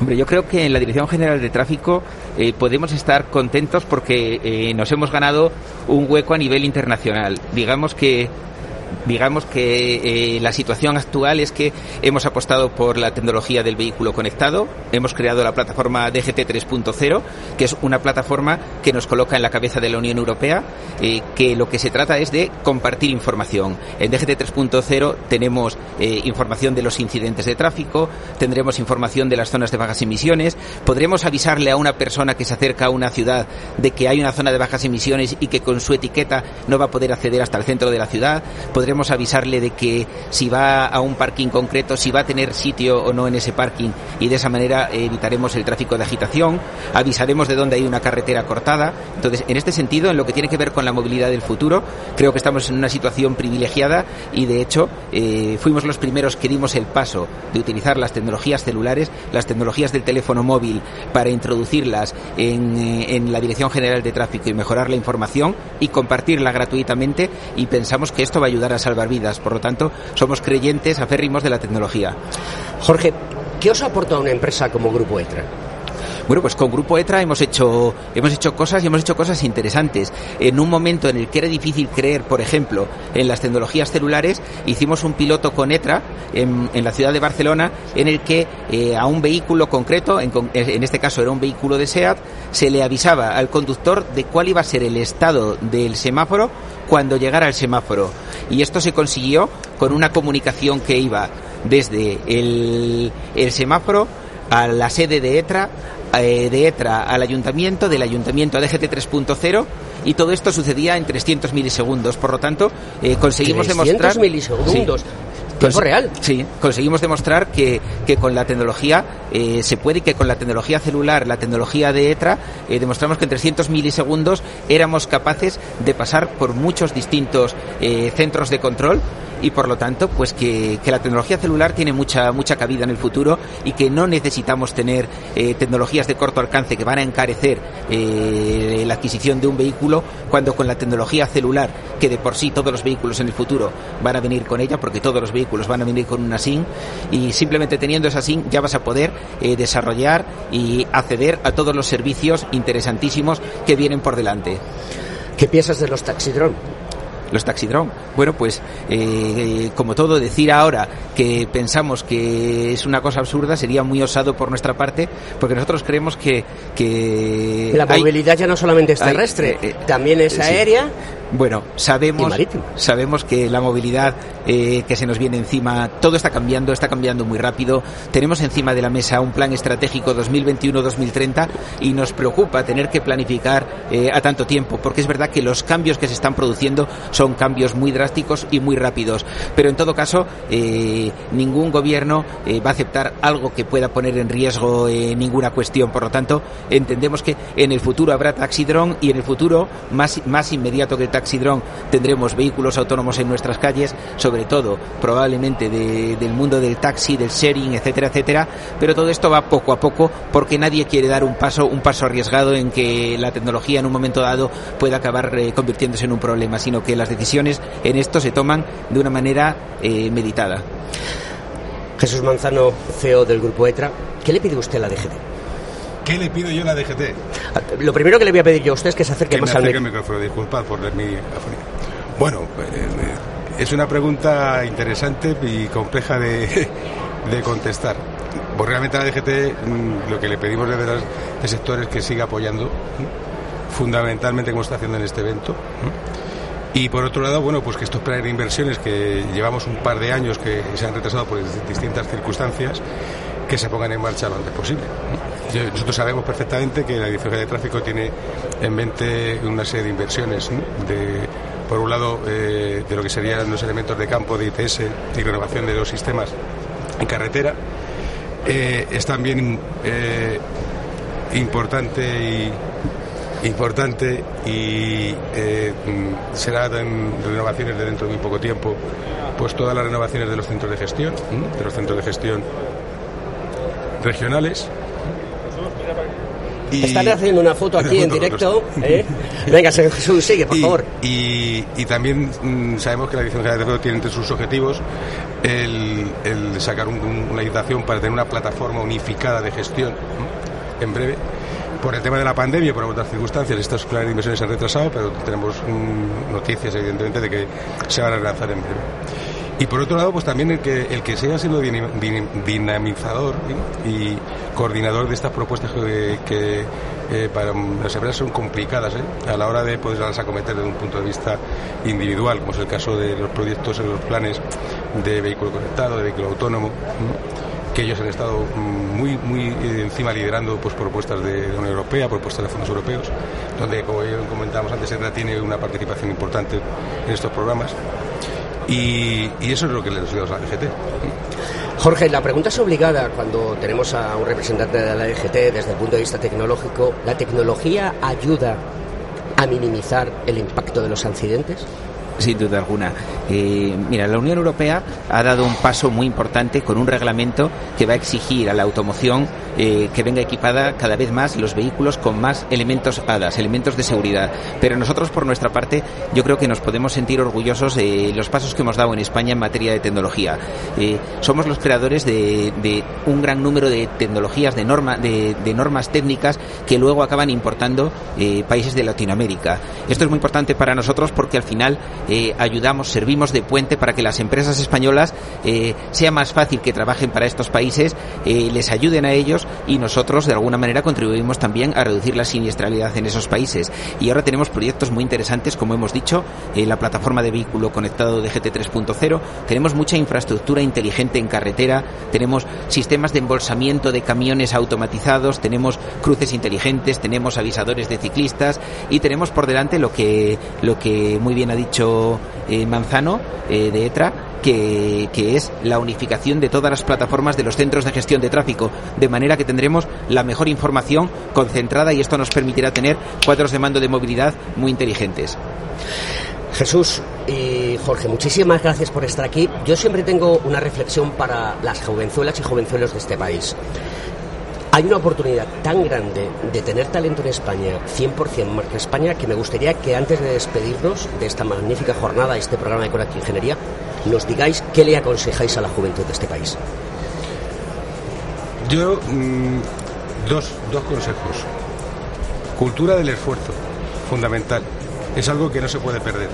[SPEAKER 14] Hombre, yo creo que en la Dirección General de Tráfico eh, podemos estar contentos porque eh, nos hemos ganado un hueco a nivel internacional. Digamos que digamos que eh, la situación actual es que hemos apostado por la tecnología del vehículo conectado, hemos creado la plataforma DGT 3.0, que es una plataforma que nos coloca en la cabeza de la Unión Europea, eh, que lo que se trata es de compartir información. En DGT 3.0 tenemos eh, información de los incidentes de tráfico, tendremos información de las zonas de bajas emisiones, podremos avisarle a una persona que se acerca a una ciudad de que hay una zona de bajas emisiones y que con su etiqueta no va a poder acceder hasta el centro de la ciudad, podremos podremos avisarle de que si va a un parking concreto, si va a tener sitio o no en ese parking y de esa manera evitaremos el tráfico de agitación, avisaremos de dónde hay una carretera cortada. Entonces, en este sentido, en lo que tiene que ver con la movilidad del futuro, creo que estamos en una situación privilegiada y de hecho eh, fuimos los primeros que dimos el paso de utilizar las tecnologías celulares, las tecnologías del teléfono móvil para introducirlas en, eh, en la Dirección General de Tráfico y mejorar la información y compartirla gratuitamente y pensamos que esto va a ayudar a salvar vidas. Por lo tanto, somos creyentes aférrimos de la tecnología.
[SPEAKER 2] Jorge, ¿qué os aporta una empresa como Grupo ETRA?
[SPEAKER 14] Bueno, pues con Grupo ETRA hemos hecho, hemos hecho cosas y hemos hecho cosas interesantes. En un momento en el que era difícil creer, por ejemplo, en las tecnologías celulares, hicimos un piloto con ETRA en, en la ciudad de Barcelona en el que eh, a un vehículo concreto, en, en este caso era un vehículo de SEAT, se le avisaba al conductor de cuál iba a ser el estado del semáforo cuando llegara al semáforo. Y esto se consiguió con una comunicación que iba desde el, el semáforo a la sede de ETRA, eh, de ETRA al ayuntamiento, del ayuntamiento a DGT 3.0 y todo esto sucedía en 300 milisegundos. Por lo tanto, eh, conseguimos
[SPEAKER 2] 300
[SPEAKER 14] demostrar...
[SPEAKER 2] milisegundos.
[SPEAKER 14] Sí.
[SPEAKER 2] Tiempo real.
[SPEAKER 14] Sí, conseguimos demostrar que, que con la tecnología eh, se puede y que con la tecnología celular, la tecnología de ETRA, eh, demostramos que en 300 milisegundos éramos capaces de pasar por muchos distintos eh, centros de control y por lo tanto pues que, que, la tecnología celular tiene mucha mucha cabida en el futuro y que no necesitamos tener eh, tecnologías de corto alcance que van a encarecer eh, la adquisición de un vehículo cuando con la tecnología celular que de por sí todos los vehículos en el futuro van a venir con ella porque todos los vehículos van a venir con una SIM y simplemente teniendo esa SIM ya vas a poder eh, desarrollar y acceder a todos los servicios interesantísimos que vienen por delante.
[SPEAKER 2] ¿Qué piensas de los taxidrón?
[SPEAKER 14] los taxidrón. Bueno, pues eh, como todo, decir ahora que pensamos que es una cosa absurda sería muy osado por nuestra parte, porque nosotros creemos que... que
[SPEAKER 2] la movilidad hay, ya no solamente es terrestre, hay, eh, también es aérea.
[SPEAKER 14] Sí. Bueno, sabemos, sabemos que la movilidad eh, que se nos viene encima, todo está cambiando, está cambiando muy rápido. Tenemos encima de la mesa un plan estratégico 2021-2030 y nos preocupa tener que planificar eh, a tanto tiempo, porque es verdad que los cambios que se están produciendo son cambios muy drásticos y muy rápidos. Pero en todo caso, eh, ningún gobierno va a aceptar algo que pueda poner en riesgo ninguna cuestión. Por lo tanto, entendemos que en el futuro habrá taxidrón y en el futuro, más, más inmediato que el taxidrón, taxidrón tendremos vehículos autónomos en nuestras calles, sobre todo probablemente de, del mundo del taxi, del sharing, etcétera, etcétera, pero todo esto va poco a poco porque nadie quiere dar un paso, un paso arriesgado en que la tecnología en un momento dado pueda acabar eh, convirtiéndose en un problema, sino que las decisiones en esto se toman de una manera eh, meditada.
[SPEAKER 2] Jesús Manzano, CEO del Grupo ETRA, ¿qué le pide usted a la DGT?
[SPEAKER 5] ¿Qué le pido yo a la DGT?
[SPEAKER 2] Lo primero que le voy a pedir yo a usted es que se acerque
[SPEAKER 5] que
[SPEAKER 2] más
[SPEAKER 5] me
[SPEAKER 2] al
[SPEAKER 5] micrófono. Disculpad por mi afonía. Bueno, eh, es una pregunta interesante y compleja de, de contestar. Pues realmente a la DGT mm, lo que le pedimos de verdad de sectores que siga apoyando fundamentalmente como está haciendo en este evento. Y por otro lado, bueno, pues que estos planes de inversiones que llevamos un par de años que se han retrasado por distintas circunstancias, que se pongan en marcha lo antes posible. Nosotros sabemos perfectamente que la Dirección de Tráfico tiene en mente una serie de inversiones, por un lado, eh, de lo que serían los elementos de campo de ITS y renovación de los sistemas en carretera. Eh, es también eh, importante y importante y eh, será en renovaciones de dentro de muy poco tiempo pues todas las renovaciones de los centros de gestión de los centros de gestión regionales
[SPEAKER 2] y... Están haciendo una foto aquí en directo. ¿eh? Venga, Jesús, sigue, por
[SPEAKER 5] y,
[SPEAKER 2] favor.
[SPEAKER 5] Y, y también mmm, sabemos que la Dirección General de Tráfico tiene entre sus objetivos el, el sacar un, un, una legislación para tener una plataforma unificada de gestión en breve por el tema de la pandemia y por otras circunstancias, estos planes de inversiones se han retrasado, pero tenemos mmm, noticias, evidentemente, de que se van a relanzar en breve. Y por otro lado, pues también el que, el que siga siendo dinamizador y coordinador de estas propuestas que, eh, para las empresas son complicadas ¿eh? a la hora de poderlas acometer desde un punto de vista individual, como es el caso de los proyectos en los planes de vehículo conectado, de vehículo autónomo. ¿no? que ellos han estado muy muy encima liderando pues propuestas de la Unión Europea, propuestas de fondos europeos, donde como comentábamos antes, EDRA tiene una participación importante en estos programas. Y, y eso es lo que les dio a la DGT.
[SPEAKER 2] Jorge, la pregunta es obligada cuando tenemos a un representante de la DGT desde el punto de vista tecnológico. ¿La tecnología ayuda a minimizar el impacto de los accidentes?
[SPEAKER 14] Sin duda alguna. Eh, mira, la Unión Europea ha dado un paso muy importante con un reglamento que va a exigir a la automoción eh, que venga equipada cada vez más los vehículos con más elementos ADAS, elementos de seguridad. Pero nosotros, por nuestra parte, yo creo que nos podemos sentir orgullosos de los pasos que hemos dado en España en materia de tecnología. Eh, somos los creadores de, un gran número de tecnologías, de, norma, de, normas técnicas que luego acaban importando países de Latinoamérica. Esto es muy importante para nosotros porque al final eh, ayudamos, servimos de puente para que las empresas españolas eh, sea más fácil que trabajen para estos países, eh, les ayuden a ellos y nosotros de alguna manera contribuimos también a reducir la siniestralidad en esos países. Y ahora tenemos proyectos muy interesantes, como hemos dicho, la plataforma de vehículo conectado de GT 3.0, tenemos mucha infraestructura inteligente en carretera, tenemos sistemas de embolsamiento de camiones automatizados, tenemos cruces inteligentes, tenemos avisadores de ciclistas y tenemos por delante lo que, lo que muy bien ha dicho eh, Manzano eh, de ETRA, que, es la unificación de todas las plataformas de los centros de gestión de tráfico, de manera que tendremos la mejor información concentrada y esto nos permitirá tener cuadros de mando de movilidad muy inteligentes.
[SPEAKER 2] Jesús y Jorge, muchísimas gracias por estar aquí. Yo siempre tengo una reflexión para las jovenzuelas y jovenzuelos de este país. Hay una oportunidad tan grande de tener talento en España, 100% marca España, que me gustaría que antes de despedirnos de esta magnífica jornada, este programa de Conecta Ingeniería, nos digáis qué le aconsejáis a la juventud de este país.
[SPEAKER 5] Yo, mmm, dos, dos consejos. Cultura del esfuerzo, fundamental. Es algo que no se puede perder.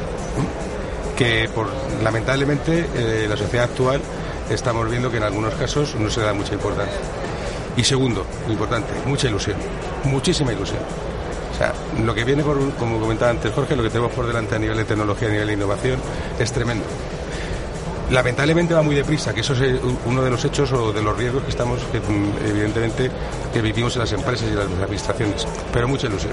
[SPEAKER 5] Que por, lamentablemente eh, la sociedad actual estamos viendo que en algunos casos no se da mucha importancia. Y segundo, lo importante, mucha ilusión, muchísima ilusión. O sea, lo que viene, por, como comentaba antes Jorge, lo que tenemos por delante a nivel de tecnología, a nivel de innovación, es tremendo. Lamentablemente va muy deprisa, que eso es uno de los hechos o de los riesgos que estamos, que, evidentemente, que vivimos en las empresas y en las administraciones. Pero mucha ilusión.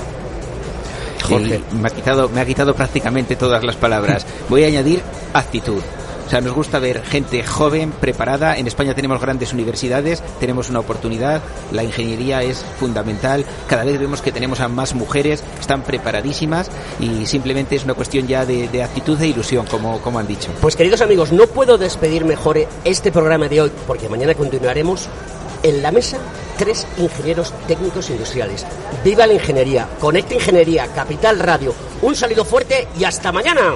[SPEAKER 14] Jorge. Me ha, quitado, me ha quitado prácticamente todas las palabras. Voy a añadir actitud. O sea, nos gusta ver gente joven, preparada. En España tenemos grandes universidades, tenemos una oportunidad. La ingeniería es fundamental. Cada vez vemos que tenemos a más mujeres, están preparadísimas y simplemente es una cuestión ya de, actitud e ilusión, como, como han dicho.
[SPEAKER 2] Pues queridos amigos, no puedo despedir mejor este programa de hoy porque mañana continuaremos en la mesa tres ingenieros técnicos industriales. ¡Viva la ingeniería! Conecta Ingeniería, Capital Radio. Un saludo fuerte y hasta mañana.